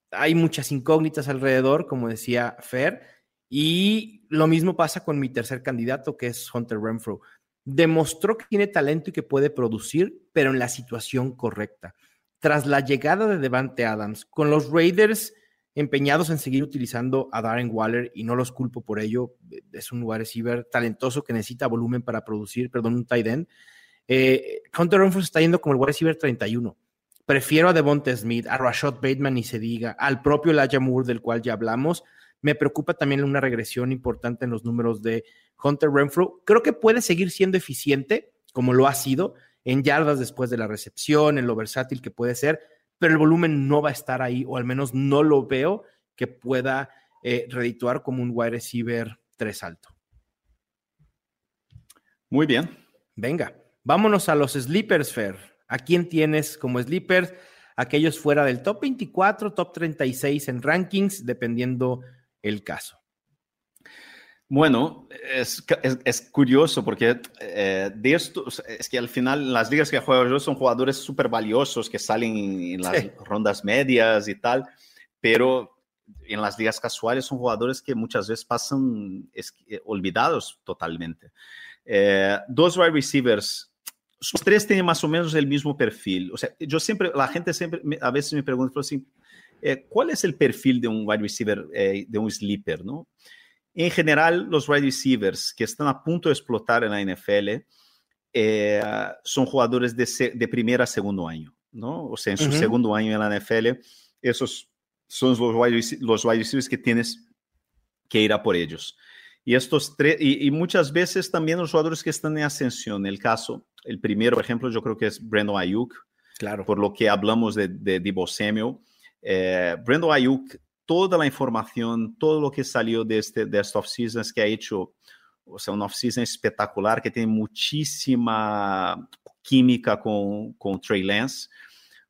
hay muchas incógnitas alrededor, como decía Fer, y lo mismo pasa con mi tercer candidato, que es Hunter Renfro. Demostró que tiene talento y que puede producir, pero en la situación correcta. Tras la llegada de Devante Adams, con los Raiders empeñados en seguir utilizando a Darren Waller y no los culpo por ello. Es un wide receiver talentoso que necesita volumen para producir, perdón, un tight end. Eh, Hunter Renfrew está yendo como el wide receiver 31. Prefiero a Devonta Smith, a Rashad Bateman y se diga, al propio Elijah Moore del cual ya hablamos. Me preocupa también una regresión importante en los números de Hunter Renfrew. Creo que puede seguir siendo eficiente, como lo ha sido, en yardas después de la recepción, en lo versátil que puede ser, pero el volumen no va a estar ahí, o al menos no lo veo que pueda eh, redituar como un wide receiver 3 alto. Muy bien. Venga, vámonos a los sleepers, Fer. ¿A quién tienes como sleepers? Aquellos fuera del top 24, top 36 en rankings, dependiendo el caso. Bueno, es, es, curioso porque eh, de esto, es que al final las ligas que juego yo son jugadores súper valiosos que salen en, las rondas medias y tal, pero en las ligas casuales son jugadores que muchas veces pasan eh, olvidados totalmente. Eh, dos wide receivers, los tres tienen más o menos el mismo perfil. O sea, yo siempre, la gente siempre, a veces me pregunta, así, ¿cuál es el perfil de un wide receiver, de un sleeper, no? En general, los wide receivers que están a punto de explotar en la NFL eh, son jugadores de, de primera a segundo año, ¿no? O sea, en su segundo año en la NFL, esos son los wide, los wide receivers que tienes que ir a por ellos. Y, estos tres, y, muchas veces también los jugadores que están en ascensión. El caso, el primero, por ejemplo, yo creo que es Brandon Ayuk. Claro. Por lo que hablamos de, de Debo Samuel. Eh, Brandon Ayuk toda la información, todo lo que salió de, este, de esta off-season que ha hecho, o sea, una off-season espectacular que tiene muchísima química con, con Trey Lance,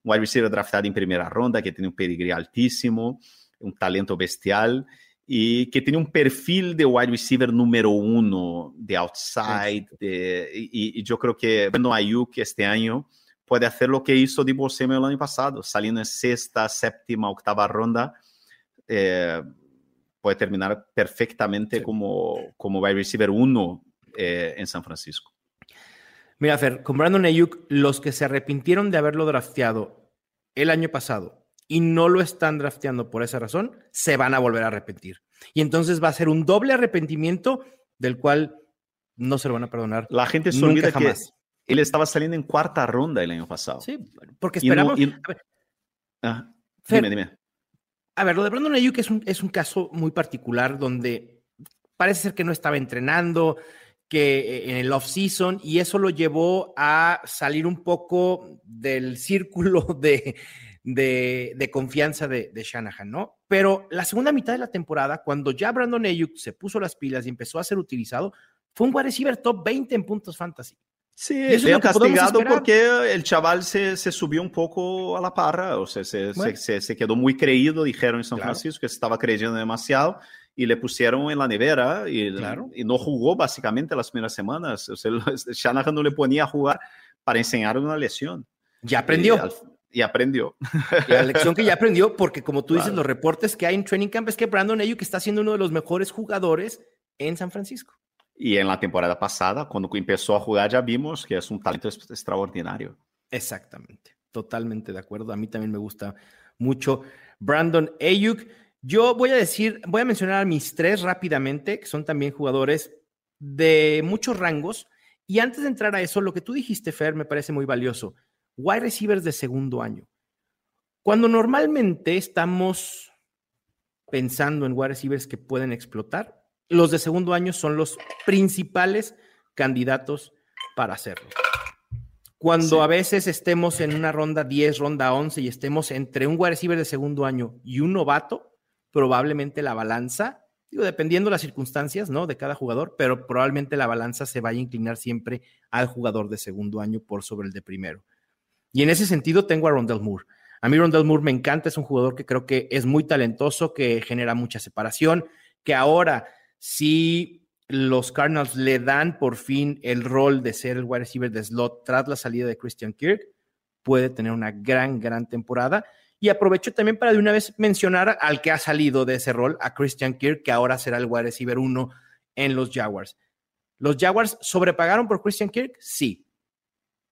un wide receiver draftado en primera ronda que tiene un pedigree altísimo, un talento bestial y que tiene un perfil de wide receiver número uno de outside. De, y, y, yo creo que bueno, Ayuk este año puede hacer lo que hizo Debo Samuel el año pasado, saliendo en sexta, séptima, octava ronda eh, puede terminar perfectamente como, como wide receiver 1 eh, en San Francisco. Mira, Fer, con Brandon Ayuk, los que se arrepintieron de haberlo drafteado el año pasado y no lo están drafteando por esa razón, se van a volver a arrepentir. Y entonces va a ser un doble arrepentimiento del cual no se lo van a perdonar. La gente se olvida que él estaba saliendo en cuarta ronda el año pasado. Sí, porque esperamos. Ah, dime, dime. A ver, lo de Brandon Ayuk es un, es un caso muy particular donde parece ser que no estaba entrenando, que eh, en el off-season, y eso lo llevó a salir un poco del círculo de, de, confianza de, Shanahan, ¿no? Pero la segunda mitad de la temporada, cuando ya Brandon Ayuk se puso las pilas y empezó a ser utilizado, fue un wide receiver top 20 en puntos fantasy. Sí, le castigado porque el chaval se, se, subió un poco a la parra, o sea, se, se, se quedó muy creído, dijeron en San Francisco que se estaba creyendo demasiado y le pusieron en la nevera y, y no jugó básicamente las primeras semanas. O sea, Shanahan no le ponía a jugar para enseñar una lesión. Ya aprendió. Y, aprendió. La lección que ya aprendió, porque como tú dices, los reportes que hay en Training Camp es que Brandon Ayuk está siendo uno de los mejores jugadores en San Francisco. Y en la temporada pasada, cuando empezó a jugar, ya vimos que es un talento extraordinario. Exactamente, totalmente de acuerdo. A mí también me gusta mucho Brandon Ayuk. Yo voy a decir, voy a mencionar a mis tres rápidamente, que son también jugadores de muchos rangos. Y antes de entrar a eso, lo que tú dijiste, Fer, me parece muy valioso. Wide receivers de segundo año. Cuando normalmente estamos pensando en wide receivers que pueden explotar, los de segundo año son los principales candidatos para hacerlo. Cuando a veces estemos en una ronda 10, ronda 11 y estemos entre un wide receiver de segundo año y un novato, probablemente la balanza, digo, dependiendo de las circunstancias, ¿no? De cada jugador, pero probablemente la balanza se vaya a inclinar siempre al jugador de segundo año por sobre el de primero. Y en ese sentido tengo a Rondell Moore. A mí Rondell Moore me encanta, es un jugador que creo que es muy talentoso, que genera mucha separación, que ahora si los Cardinals le dan por fin el rol de ser el wide receiver de slot tras la salida de Christian Kirk, puede tener una gran, gran temporada. Y aprovecho también para de una vez mencionar al que ha salido de ese rol, a Christian Kirk, que ahora será el wide receiver uno en los Jaguars. ¿Los Jaguars sobrepagaron por Christian Kirk? Sí.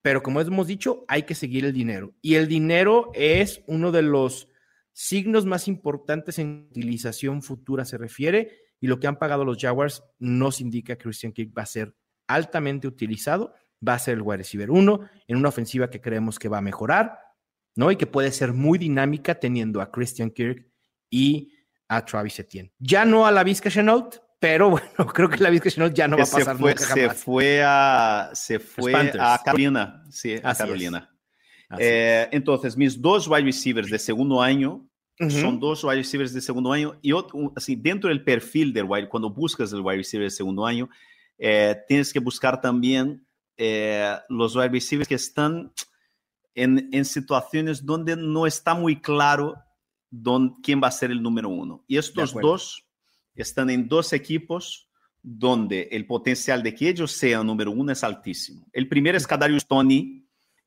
Pero como hemos dicho, hay que seguir el dinero. Y el dinero es uno de los signos más importantes en utilización futura se refiere. Y lo que han pagado los Jaguars nos indica que Christian Kirk va a ser altamente utilizado, va a ser el wide receiver uno en una ofensiva que creemos que va a mejorar ¿no? Y que puede ser muy dinámica teniendo a Christian Kirk y a Travis Etienne. Ya no a la Vizca Chenault, pero bueno, creo que la Vizca Chenault ya no va a pasar se fue, nunca Se fue a, se fue a Carolina, sí, a Carolina. Eh, entonces, mis dos wide receivers de segundo año son dos wide receivers de segundo año y otro, así, dentro del perfil del wide, cuando buscas el wide receiver de segundo año, eh, tienes que buscar también eh, los wide receivers que están en, situaciones donde no está muy claro quién va a ser el número uno. Y estos dos están en dos equipos donde el potencial de que ellos sean número uno es altísimo. El primero es Kadarius Tony,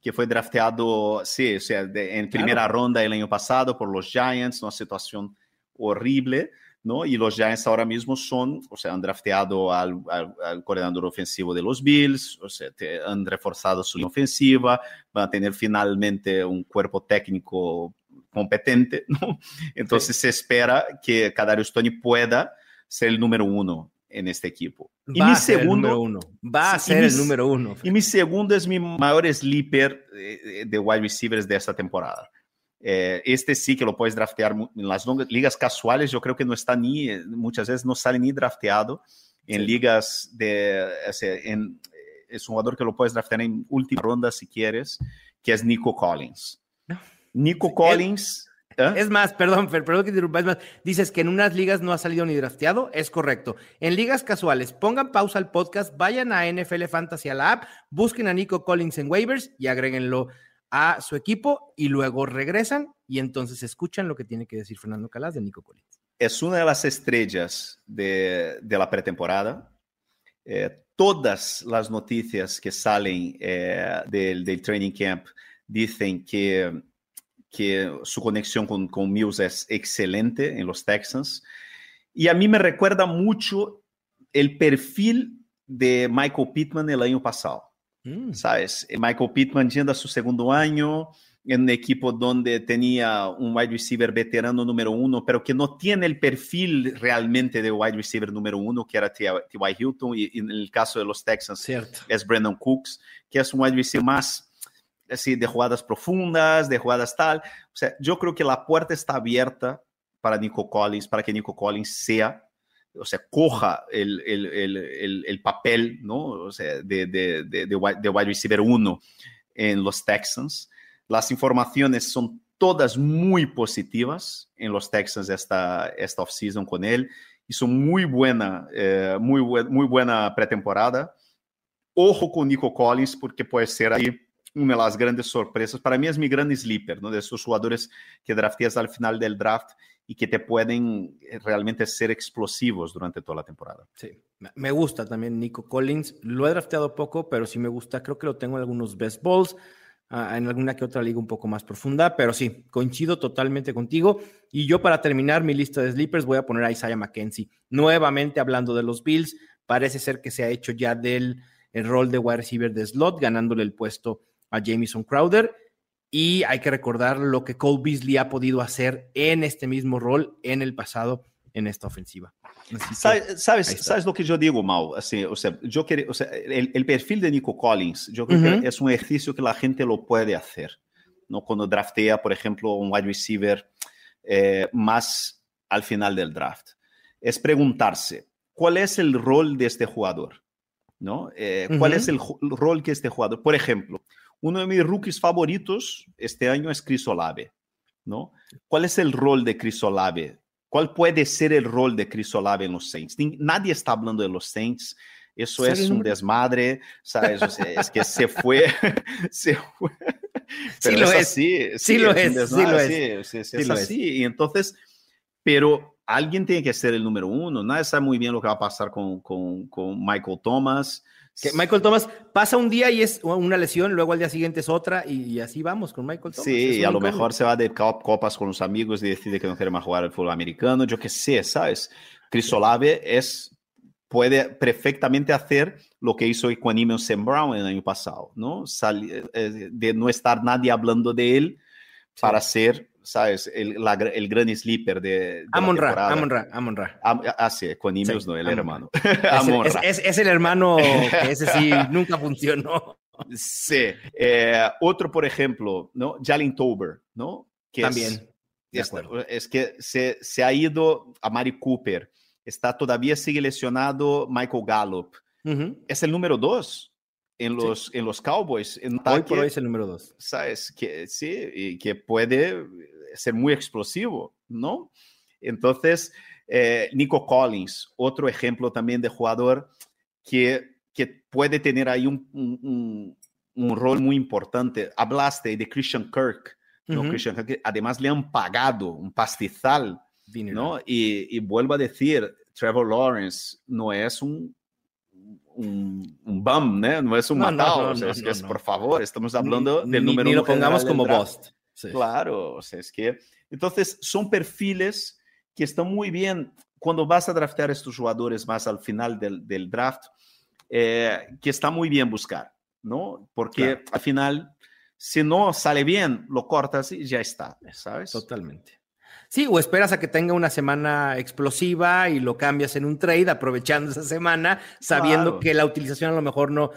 que fue drafteado sí, o sea, en primera ronda el año pasado por los Giants, una situación horrible. ¿no? Y los Giants ahora mismo son, o sea, han drafteado al, al, coordinador ofensivo de los Bills, o sea, han reforzado su ofensiva, van a tener finalmente un cuerpo técnico competente, ¿no? Entonces se espera que Kadarius Tony pueda ser el número uno en este equipo. Va y mi segundo, uno. Va a ser el número uno. Y mi segundo es mi mayor sleeper de, de wide receivers de esta temporada. Eh, este sí que lo puedes draftear en las ligas casuales, yo creo que no está ni, eh, muchas veces no sale ni drafteado en ligas de, en, es un jugador que lo puedes draftear en última ronda si quieres, que es Nico Collins. Nico Collins... ¿eh? Es más, perdón, perdón que te es más. Dices que en unas ligas no ha salido ni drafteado, es correcto. En ligas casuales, pongan pausa al podcast, vayan a NFL Fantasy a la app, busquen a Nico Collins en waivers y agréguenlo a su equipo y luego regresan y entonces escuchan lo que tiene que decir Fernando Calas de Nico Collins. Es una de las estrellas de, la pretemporada. Eh, todas las noticias que salen eh, del, training camp dicen que, que su conexión con, con Mills es excelente en los Texans. Y a mí me recuerda mucho el perfil de Michael Pittman el año pasado. Mm. ¿Sabes? Michael Pittman yendo a su segundo año en un equipo donde tenía un wide receiver veterano número uno, pero que no tiene el perfil realmente de wide receiver número uno, que era T.Y. Hilton, y, en el caso de los Texans es Brandon Cooks, que es un wide receiver más así, de jugadas profundas, de jugadas tal. O sea, yo creo que la puerta está abierta para Nico Collins, para que Nico Collins sea o sea, coja el, el, el, el papel, ¿no? O sea, de, de, de, de, wide receiver 1 en los Texans. Las informaciones son todas muy positivas en los Texans esta, esta offseason con él. Hizo muy buena, eh, muy, muy buena pretemporada. Ojo con Nico Collins, porque puede ser ahí una de las grandes sorpresas. Para mí es mi gran sleeper, ¿no? De esos jugadores que drafteas al final del draft y que te pueden eh, realmente ser explosivos durante toda la temporada. Sí, me gusta también Nico Collins. Lo he drafteado poco, pero sí me gusta. Creo que lo tengo en algunos best balls, en alguna que otra liga un poco más profunda, pero sí, coincido totalmente contigo. Y yo para terminar mi lista de sleepers voy a poner a Isaiah McKenzie. Nuevamente hablando de los Bills, parece ser que se ha hecho ya del el rol de wide receiver de slot, ganándole el puesto a Jamison Crowder. Y hay que recordar lo que Cole Beasley ha podido hacer en este mismo rol en el pasado en esta ofensiva. ¿Sabes, sabes, lo que yo digo, Mau? Así, o sea, yo quiero, o sea, el, perfil de Nico Collins, yo creo que es un ejercicio que la gente lo puede hacer. ¿no? Cuando draftea, por ejemplo, un wide receiver eh, más al final del draft. Es preguntarse, ¿cuál es el rol de este jugador? ¿no? Eh, ¿Cuál es el rol que este jugador? Por ejemplo, uno de mis rookies favoritos este año es Chris Olave, ¿no? ¿Cuál es el rol de Chris Olave? ¿Cuál puede ser el rol de Chris Olave en los Saints? Nadie está hablando de los Saints. Eso es un desmadre, ¿sabes? es que se fue, se fue. sí lo es, así, sí, lo es, sí lo es. Sí, es así. Y entonces, pero alguien tiene que ser el número uno. Nadie sabe muy bien lo que va a pasar con, con, con Michael Thomas. Que Michael Thomas pasa un día y es una lesión, luego al día siguiente es otra y, así vamos con Michael Thomas. Sí, y a lo mejor se va de copas con los amigos y decide que no quiere más jugar al fútbol americano, yo qué sé, ¿sabes? Chris Olave es, puede perfectamente hacer lo que hizo Equanimous Sam Brown el año pasado, ¿no? Eh, de no estar nadie hablando de él para ser ¿sabes? El, el gran sleeper de, Amon Ra, Amon Ra, Amon Ra. ah, sí, con no, el hermano. Es, es, el hermano que ese sí nunca funcionó. Sí. Eh, otro, por ejemplo, ¿no? Jalin Tober, ¿no? Que También. Es, es, que se, se, ha ido a Mari Cooper. Está todavía sigue lesionado Michael Gallup. Es el número dos en los, en los Cowboys. En hoy por hoy es el número dos. ¿Sabes? Que, sí, y que puede ser muy explosivo, ¿no? Entonces, eh, Nico Collins, otro ejemplo también de jugador que, que puede tener ahí un, un, un, rol muy importante. Hablaste de Christian Kirk, ¿no? Christian Kirk, además le han pagado un pastizal, ¿no? Y, y vuelvo a decir, Trevor Lawrence no es un un, un bum, ¿no? No es un matado, es, es, por favor, estamos hablando del número Ni lo pongamos como Bost. Claro, o sea, es que... Entonces, son perfiles que están muy bien cuando vas a draftear estos jugadores más al final del, del draft, eh, que está muy bien buscar, ¿no? Porque al final, si no sale bien, lo cortas y ya está, ¿sabes? Totalmente. Sí, o esperas a que tenga una semana explosiva y lo cambias en un trade aprovechando esa semana, sabiendo que la utilización a lo mejor no,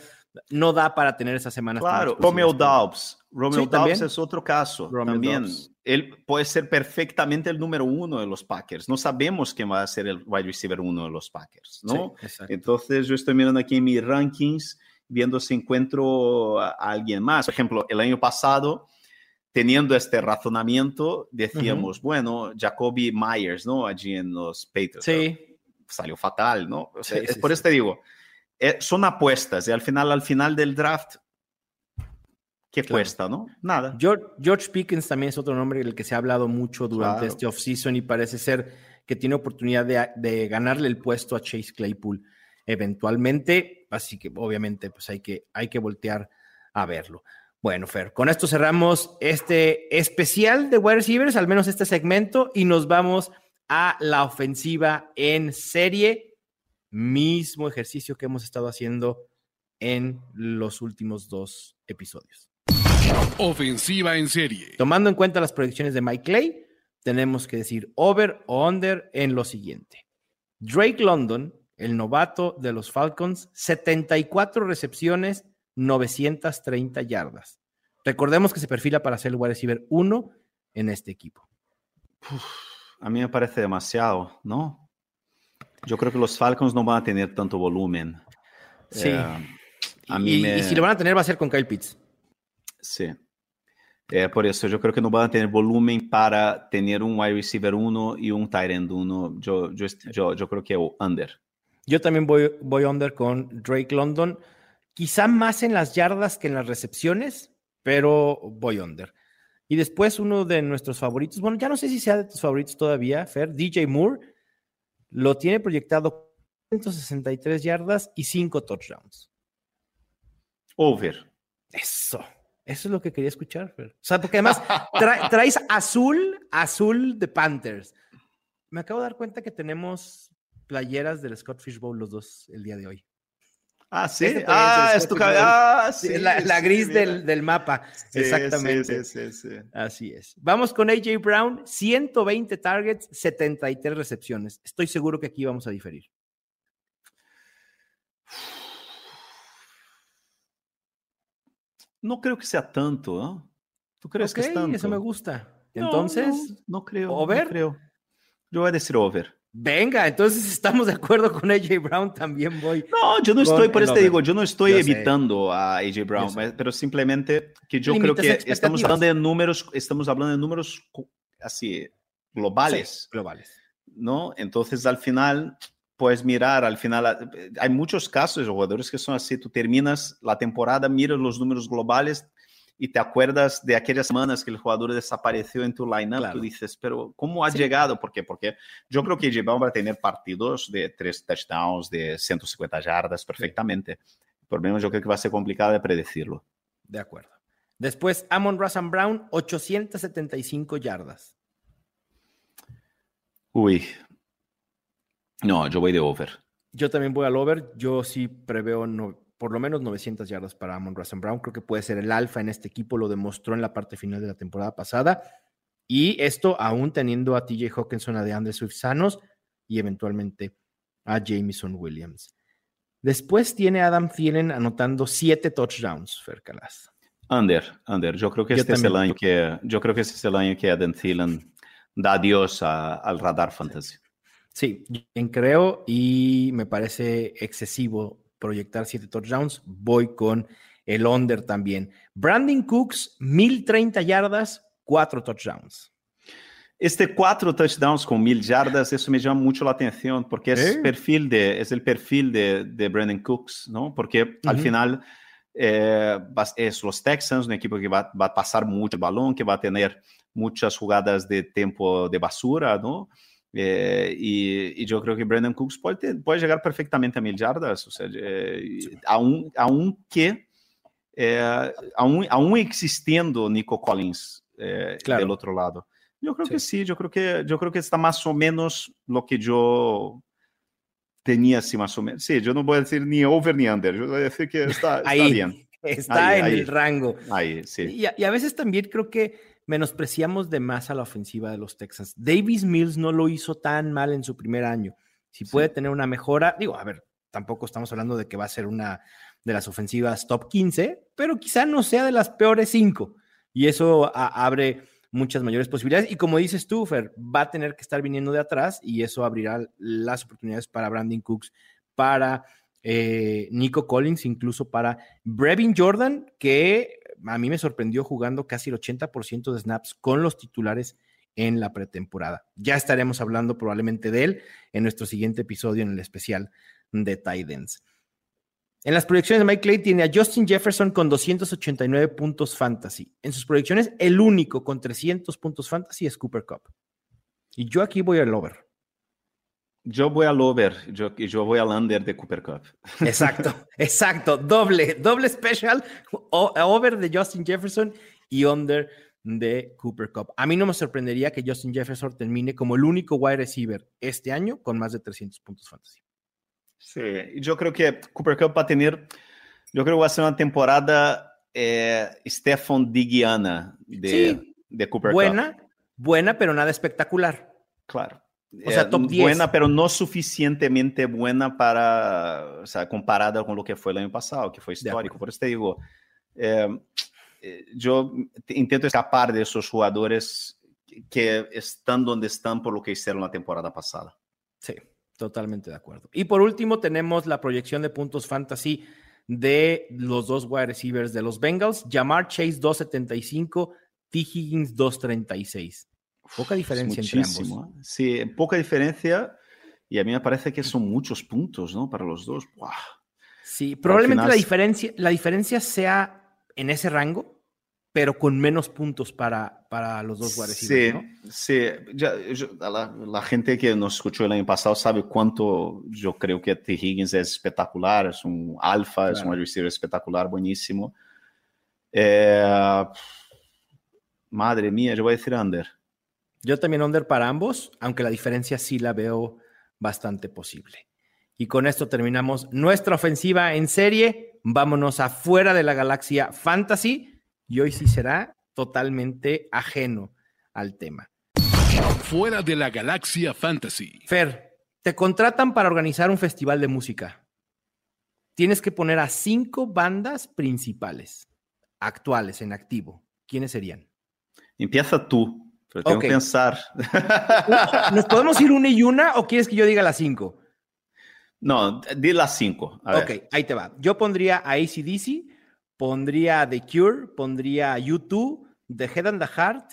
no da para tener esa semana. Claro, Romeo Dobbs. Romeo Dobbs es otro caso. también. Él puede ser perfectamente el número uno de los Packers. No sabemos quién va a ser el wide receiver uno de los Packers, ¿no? Entonces yo estoy mirando aquí en mis rankings, viendo si encuentro a alguien más. Por ejemplo, el año pasado teniendo este razonamiento, decíamos, bueno, Jacoby Myers, ¿no? Allí en los Patriots. Sí. Salió fatal, ¿no? por eso te digo, eh, son apuestas y al final, al final del draft, ¿qué cuesta, no? Nada. George, George, Pickens también es otro nombre del que se ha hablado mucho durante este offseason y parece ser que tiene oportunidad de, de, ganarle el puesto a Chase Claypool eventualmente, así que obviamente pues hay que, hay que voltear a verlo. Bueno, Fer, con esto cerramos este especial de wide receivers, al menos este segmento, y nos vamos a la ofensiva en serie. Mismo ejercicio que hemos estado haciendo en los últimos dos episodios. Ofensiva en serie. Tomando en cuenta las predicciones de Mike Clay, tenemos que decir over o under en lo siguiente. Drake London, el novato de los Falcons, 74 recepciones 930 yardas. Recordemos que se perfila para ser el wide receiver 1 en este equipo. a mí me parece demasiado, ¿no? Yo creo que los Falcons no van a tener tanto volumen. Sí. Eh, a mí y, si lo van a tener va a ser con Kyle Pitts. Sí. Eh, por eso yo creo que no van a tener volumen para tener un wide receiver 1 y un tight end 1. Yo, yo, yo, yo, creo que under. Yo también voy, voy under con Drake London quizá más en las yardas que en las recepciones, pero voy under. Y después uno de nuestros favoritos, bueno, ya no sé si sea de tus favoritos todavía, Fer, DJ Moore, lo tiene proyectado 163 yardas y 5 touchdowns. Over. Eso, eso es lo que quería escuchar, Fer. O sea, porque además traes azul, azul de Panthers. Me acabo de dar cuenta que tenemos playeras del Scott Fish Bowl los dos el día de hoy. Ah, sí. Ah, es tu cabeza. Ah, sí. La, gris del, del, mapa. Exactamente. Sí, sí, sí, Así es. Vamos con AJ Brown, 120 targets, 73 recepciones. Estoy seguro que aquí vamos a diferir. No creo que sea tanto, ¿no? ¿Tú crees que es tanto? Eso me gusta. Entonces, no, no creo. ¿Over? No creo. Yo voy a decir over. Venga, entonces estamos de acuerdo con AJ Brown, también voy. No, yo no estoy, por eso te digo, yo no estoy evitando a AJ Brown, pero simplemente que yo creo que estamos hablando de números, estamos hablando de números así globales. globales. ¿No? Entonces al final puedes mirar, al final hay muchos casos de jugadores que son así, tú terminas la temporada, miras los números globales y te acuerdas de aquellas semanas que el jugador desapareció en tu lineup, tú dices, pero ¿cómo ha llegado? ¿Por qué? Porque yo creo que J. va a tener partidos de tres touchdowns, de 150 yardas perfectamente. Por lo menos yo creo que va a ser complicado de predecirlo. De acuerdo. Después, Amon Russell Brown, 875 yardas. Uy. No, yo voy de over. Yo también voy al over. Yo sí preveo no, por lo menos 900 yardas para Amon Russell Brown. Creo que puede ser el alfa en este equipo. Lo demostró en la parte final de la temporada pasada. Y esto aún teniendo a TJ Hawkinson, a DeAndre Swift sanos y eventualmente a Jameson Williams. Después tiene Adam Thielen anotando siete touchdowns, Fercalas. Under, under. Yo creo que este es el año que yo creo que este es el año que Adam Thielen da adiós al radar fantasy. Sí, creo y me parece excesivo proyectar siete touchdowns. Voy con el under también. Brandon Cooks, 1030 yardas, cuatro touchdowns. Este cuatro touchdowns con mil yardas, eso me llama mucho la atención porque es, perfil de, es el perfil de, de Brandon Cooks, ¿no? Porque al final eh, es los Texans, un equipo que va, va, a pasar mucho el balón, que va a tener muchas jugadas de tiempo de basura, ¿no? Eh, y, y, yo creo que Brandon Cooks puede, puede llegar perfectamente a mil yardas, o sea, eh, aún, aún que, aún, aún existiendo Nico Collins claro. del otro lado. Yo creo sí. que sí, yo creo que, yo creo que está más o menos lo que yo tenía así más o menos. Sí, yo no voy a decir ni over ni under, yo voy a decir que está, está ahí, bien. Está ahí, en ahí. el rango. Ahí, sí. Y a, y a, veces también creo que menospreciamos de más a la ofensiva de los Texans. Davis Mills no lo hizo tan mal en su primer año. Si puede sí. tener una mejora, digo, a ver, tampoco estamos hablando de que va a ser una de las ofensivas top 15, pero quizá no sea de las peores 5. Y eso a, abre muchas mayores posibilidades. Y como dices tú, Fer, va a tener que estar viniendo de atrás y eso abrirá las oportunidades para Brandon Cooks, para eh, Nico Collins, incluso para Brevin Jordan, que a mí me sorprendió jugando casi el 80% de snaps con los titulares en la pretemporada. Ya estaremos hablando probablemente de él en nuestro siguiente episodio en el especial de Titans. En las proyecciones de Mike Clay tiene a Justin Jefferson con 289 puntos fantasy. En sus proyecciones, el único con 300 puntos fantasy es Cooper Cup. Y yo aquí voy al over. Yo voy al over, yo, yo voy al under de Cooper Cup. Exacto, exacto. Doble, doble special. Over de Justin Jefferson y under de Cooper Cup. A mí no me sorprendería que Justin Jefferson termine como el único wide receiver este año con más de 300 puntos fantasy. Sí, yo creo que Cooper Cup va a tener, yo creo que va a ser una temporada eh, Stefan Digiana de, sí, de Cooper buena, Cup. Buena, pero nada espectacular. Claro. O sea, top 10. Buena, pero no suficientemente buena para, o sea, comparada con lo que fue el año pasado, que fue histórico. Por eso te digo, eh, yo intento escapar de esos jugadores que están donde están por lo que hicieron la temporada pasada. Sí. Totalmente de acuerdo. Y por último, tenemos la proyección de puntos fantasy de los dos wide receivers de los Bengals. Jamar Chase 275, T. Higgins 236. Poca diferencia entre ambos. ¿eh? Sí, poca diferencia. Y a mí me parece que son muchos puntos, ¿no? Para los dos. ¡Wow! Sí, probablemente final... la, diferencia, la diferencia sea en ese rango, pero con menos puntos para, para los dos wide Sí, ¿no? sí. Ya, yo, la, la, gente que nos escuchó el año pasado sabe cuánto yo creo que T. Higgins es espectacular, es un alfa, claro. es un receiver espectacular, buenísimo. Eh, madre mía, yo voy a decir under. Yo también under para ambos, aunque la diferencia sí la veo bastante posible. Y con esto terminamos nuestra ofensiva en serie. Vámonos afuera de la galaxia fantasy y hoy sí será totalmente ajeno al tema. Fuera de la galaxia fantasy. Fer, te contratan para organizar un festival de música. Tienes que poner a cinco bandas principales, actuales, en activo. ¿Quiénes serían? Empieza tú, pero tengo okay. que pensar. ¿Nos podemos ir una y una o quieres que yo diga las cinco? No, di las cinco. A ok, ver. ahí te va. Yo pondría a ACDC, pondría The Cure, pondría U2, The Head and the Heart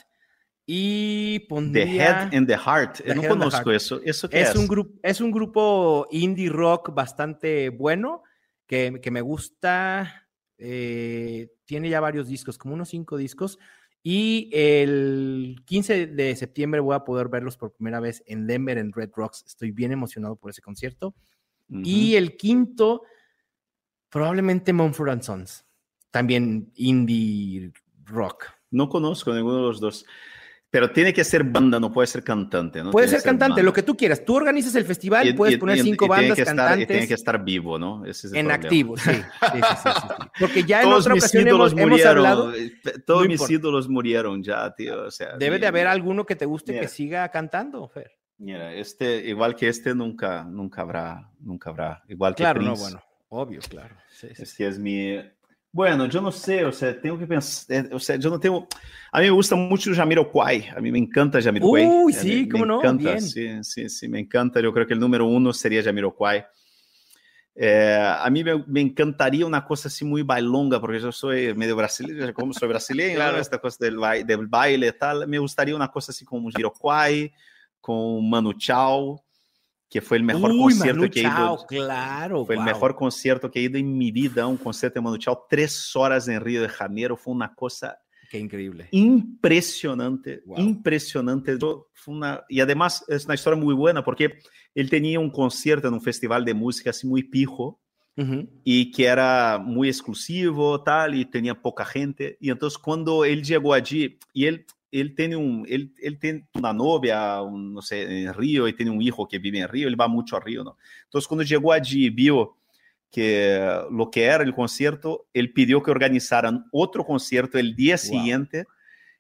y pondría... The Head and the Heart. The no conozco eso. ¿Eso qué es? Es un, grupo, es un grupo indie rock bastante bueno que, que me gusta. eh, tiene ya varios discos, como unos cinco discos. Y el 15 de septiembre voy a poder verlos por primera vez en Denver, en Red Rocks. Estoy bien emocionado por ese concierto. Y el quinto, probablemente Mumford Sons, también indie rock. No conozco ninguno de los dos. Pero tiene que ser banda, no puede ser cantante. ¿no? Puede ser, cantante, lo que tú quieras. Tú organizas el festival, y, puedes poner cinco bandas tiene cantantes. tiene que estar vivo, ¿no? Ese es el en activo, sí. Sí, sí, sí. Porque ya en otra ocasión hemos, hemos, hablado. Eh, todos mis ídolos murieron ya, tío. O sea, Debe de haber alguno que te guste que siga cantando, Fer. Mira, este, igual que este, nunca, nunca habrá, nunca habrá. Igual que Claro, Prince. no, bueno, obvio, claro. Este es mi. Bueno, yo no sé, o sea, tengo que pensar, o sea, yo no tengo, a mí me gusta mucho Jamiroquai, a mí me encanta Jamiroquai. Uy, sí, me, cómo me no, encanta, bien. sí, sí, sí, me encanta, yo creo que el número uno sería Jamiroquai. Eh, a mí me, me, encantaría una cosa así muy bailonga, porque yo soy medio brasileño, como soy brasileño, Claro. esta cosa del, baile, del baile y tal, me gustaría una cosa así como Jamiroquai, con Manu Chao, que el mejor Uy, concierto Manu que he ido. Chao, claro. Fue el wow. mejor concierto que he ido en mi vida, un concierto de Manu Chao, tres horas en Río de Janeiro, fue una cosa Qué increíble. impresionante, Wow. impresionante. Fue una, y además es una historia muy buena porque él tenía un concierto en un festival de música así muy pijo Ujú. y que era muy exclusivo, tal, y tenía poca gente. Y entonces cuando él llegó allí, y él, él tiene un, él, él tiene una novia, un, no sé, en Río, y tiene un hijo que vive en Río, él va mucho a ¿no? Entonces cuando llegó allí y vio que lo que era el concierto, él pidió que organizaran otro concierto el día siguiente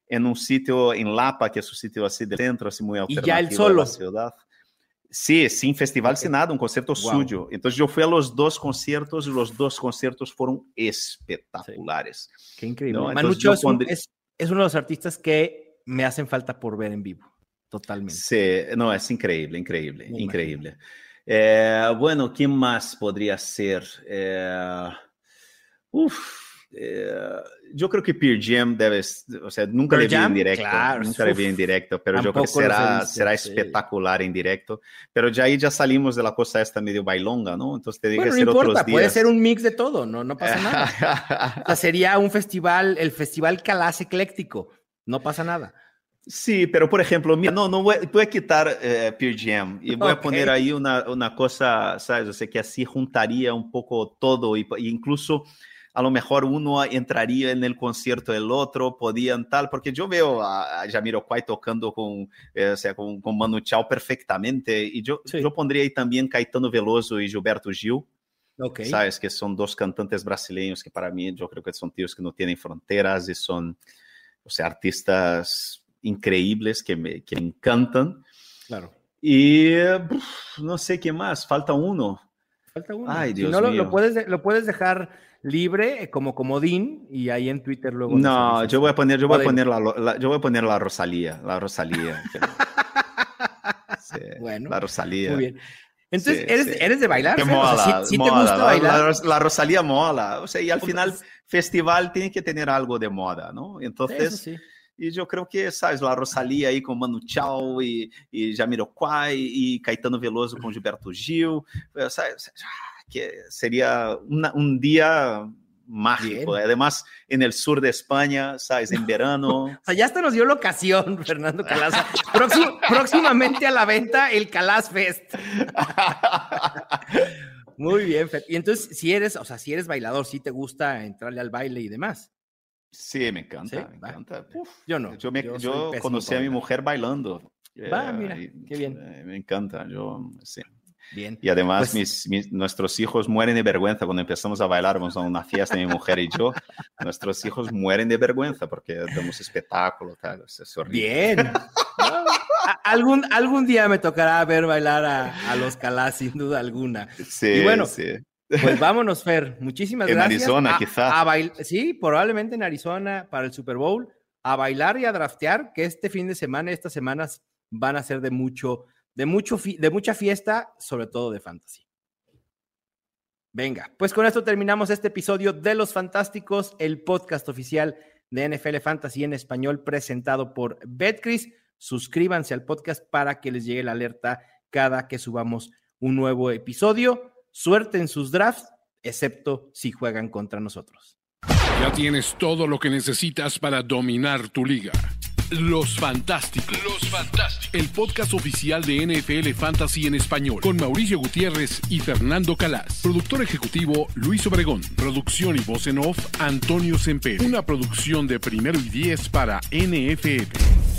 en un sitio en Lapa, que es un sitio así de centro, muy Y alternativo ya él de solo. la ciudad. Sí, sin festival, sin nada, un concierto Wow. suyo. Entonces yo fui a los dos conciertos y los dos conciertos fueron espectaculares. Qué increíble. No, Manu entonces Chao yo es, un- pondré- es- es uno de los artistas que me hacen falta por ver en vivo. Totalmente. Sí, no, es increíble, increíble, Me increíble. Eh, bueno, ¿quién más podría ser? Eh, uf, eh, yo creo que Pearl Jam debe, o sea, nunca Pearl le vi en directo, claro, nunca le vi en directo, pero yo creo que será, visto, será sí. espectacular en directo. Pero ya ahí ya salimos de la cosa esta medio bailonga, ¿no? Entonces tiene Bueno, que no ser importa, otros puede días. ser un mix de todo, no, no pasa nada. O sea, sería un festival, el festival Calas Ecléctico. No pasa nada. Sí, pero por ejemplo, mira, no, no voy, voy a quitar eh, Pearl Jam y voy Ok. a poner ahí una, una cosa, ¿sabes? O sea, que así juntaría un poco todo y, y incluso a lo mejor uno entraría en el concierto del otro, podían tal, porque yo veo a, a Jamiroquai tocando con, eh, o sea, con, con Manu Chao perfectamente y yo, Sí. yo pondría ahí también Caetano Veloso y Gilberto Gil. Ok. sabes que son dos cantantes brasileños que para mí yo creo que son tíos que no tienen fronteras y son o sea artistas increíbles que me, que me encantan Claro. y no sé qué más falta uno Falta uno. Ay, Si Dios no, lo, mío. lo puedes, de- lo puedes dejar libre eh, como comodín y ahí en Twitter luego. no yo voy a poner yo voy a poner la, la- yo voy a poner la Rosalía la Rosalía Sí, Bueno, la Rosalía Muy bien. Entonces, Sí, ¿eres, sí. ¿eres de bailar? Que Fer? O sea, mola, ¿sí, sí te mola, gusta la- bailar? La, la Rosalía mola, o sea, y al final es- festival tiene que tener algo de moda, ¿no? Entonces, sí. y yo creo que, sabes, la Rosalía aí com Manu Chao e, e Jamiroquai e Caetano Veloso com Gilberto Gil, sabes, que sería una- un día mágico, Bien. además en el sur de España, sabes, en verano. O sea, ya hasta nos dio la ocasión, Fernando Calaza. Próximo- próximamente a la venta el Calaz Fest. Muy bien, Fer. Y entonces, si eres, o sea, si eres bailador, si te gusta entrarle al baile y demás. Sí, me encanta, Sí, me va. encanta. Yo no. Yo, me- yo conocí a mi mujer bailando. Va, eh, mira, y, qué bien. eh, me encanta, yo, sí. Bien. Y además Pues- mis, mis- nuestros hijos mueren de vergüenza cuando empezamos a bailar, vamos a una fiesta, mi mujer y yo, nuestros hijos mueren de vergüenza porque damos espectáculo, tal, es, horrible. Bien. Algún, algún día me tocará ver bailar a, a los Calaz, sin duda alguna. Sí, Y bueno, sí. Pues vámonos, Fer. Muchísimas En gracias. Arizona, A- quizá. a bail- sí, probablemente en Arizona para el Super Bowl. A bailar y a draftear, que este fin de semana, estas semanas van a ser de mucho, de mucho, de mucha fiesta, sobre todo de fantasy. Venga, pues con esto terminamos este episodio de Los Fantásticos, el podcast oficial de NFL Fantasy en español presentado por Betcris. Suscríbanse al podcast para que les llegue la alerta cada que subamos un nuevo episodio. Suerte en sus drafts, excepto si juegan contra nosotros. Ya tienes todo lo que necesitas para dominar tu liga. Los Fantásticos. Los Fantásticos. El podcast oficial de NFL Fantasy en español. Con Mauricio Gutiérrez y Fernando Calas. Productor ejecutivo Luis Obregón. Producción y voz en off Antonio Semper. Una producción de primero y diez para NFL.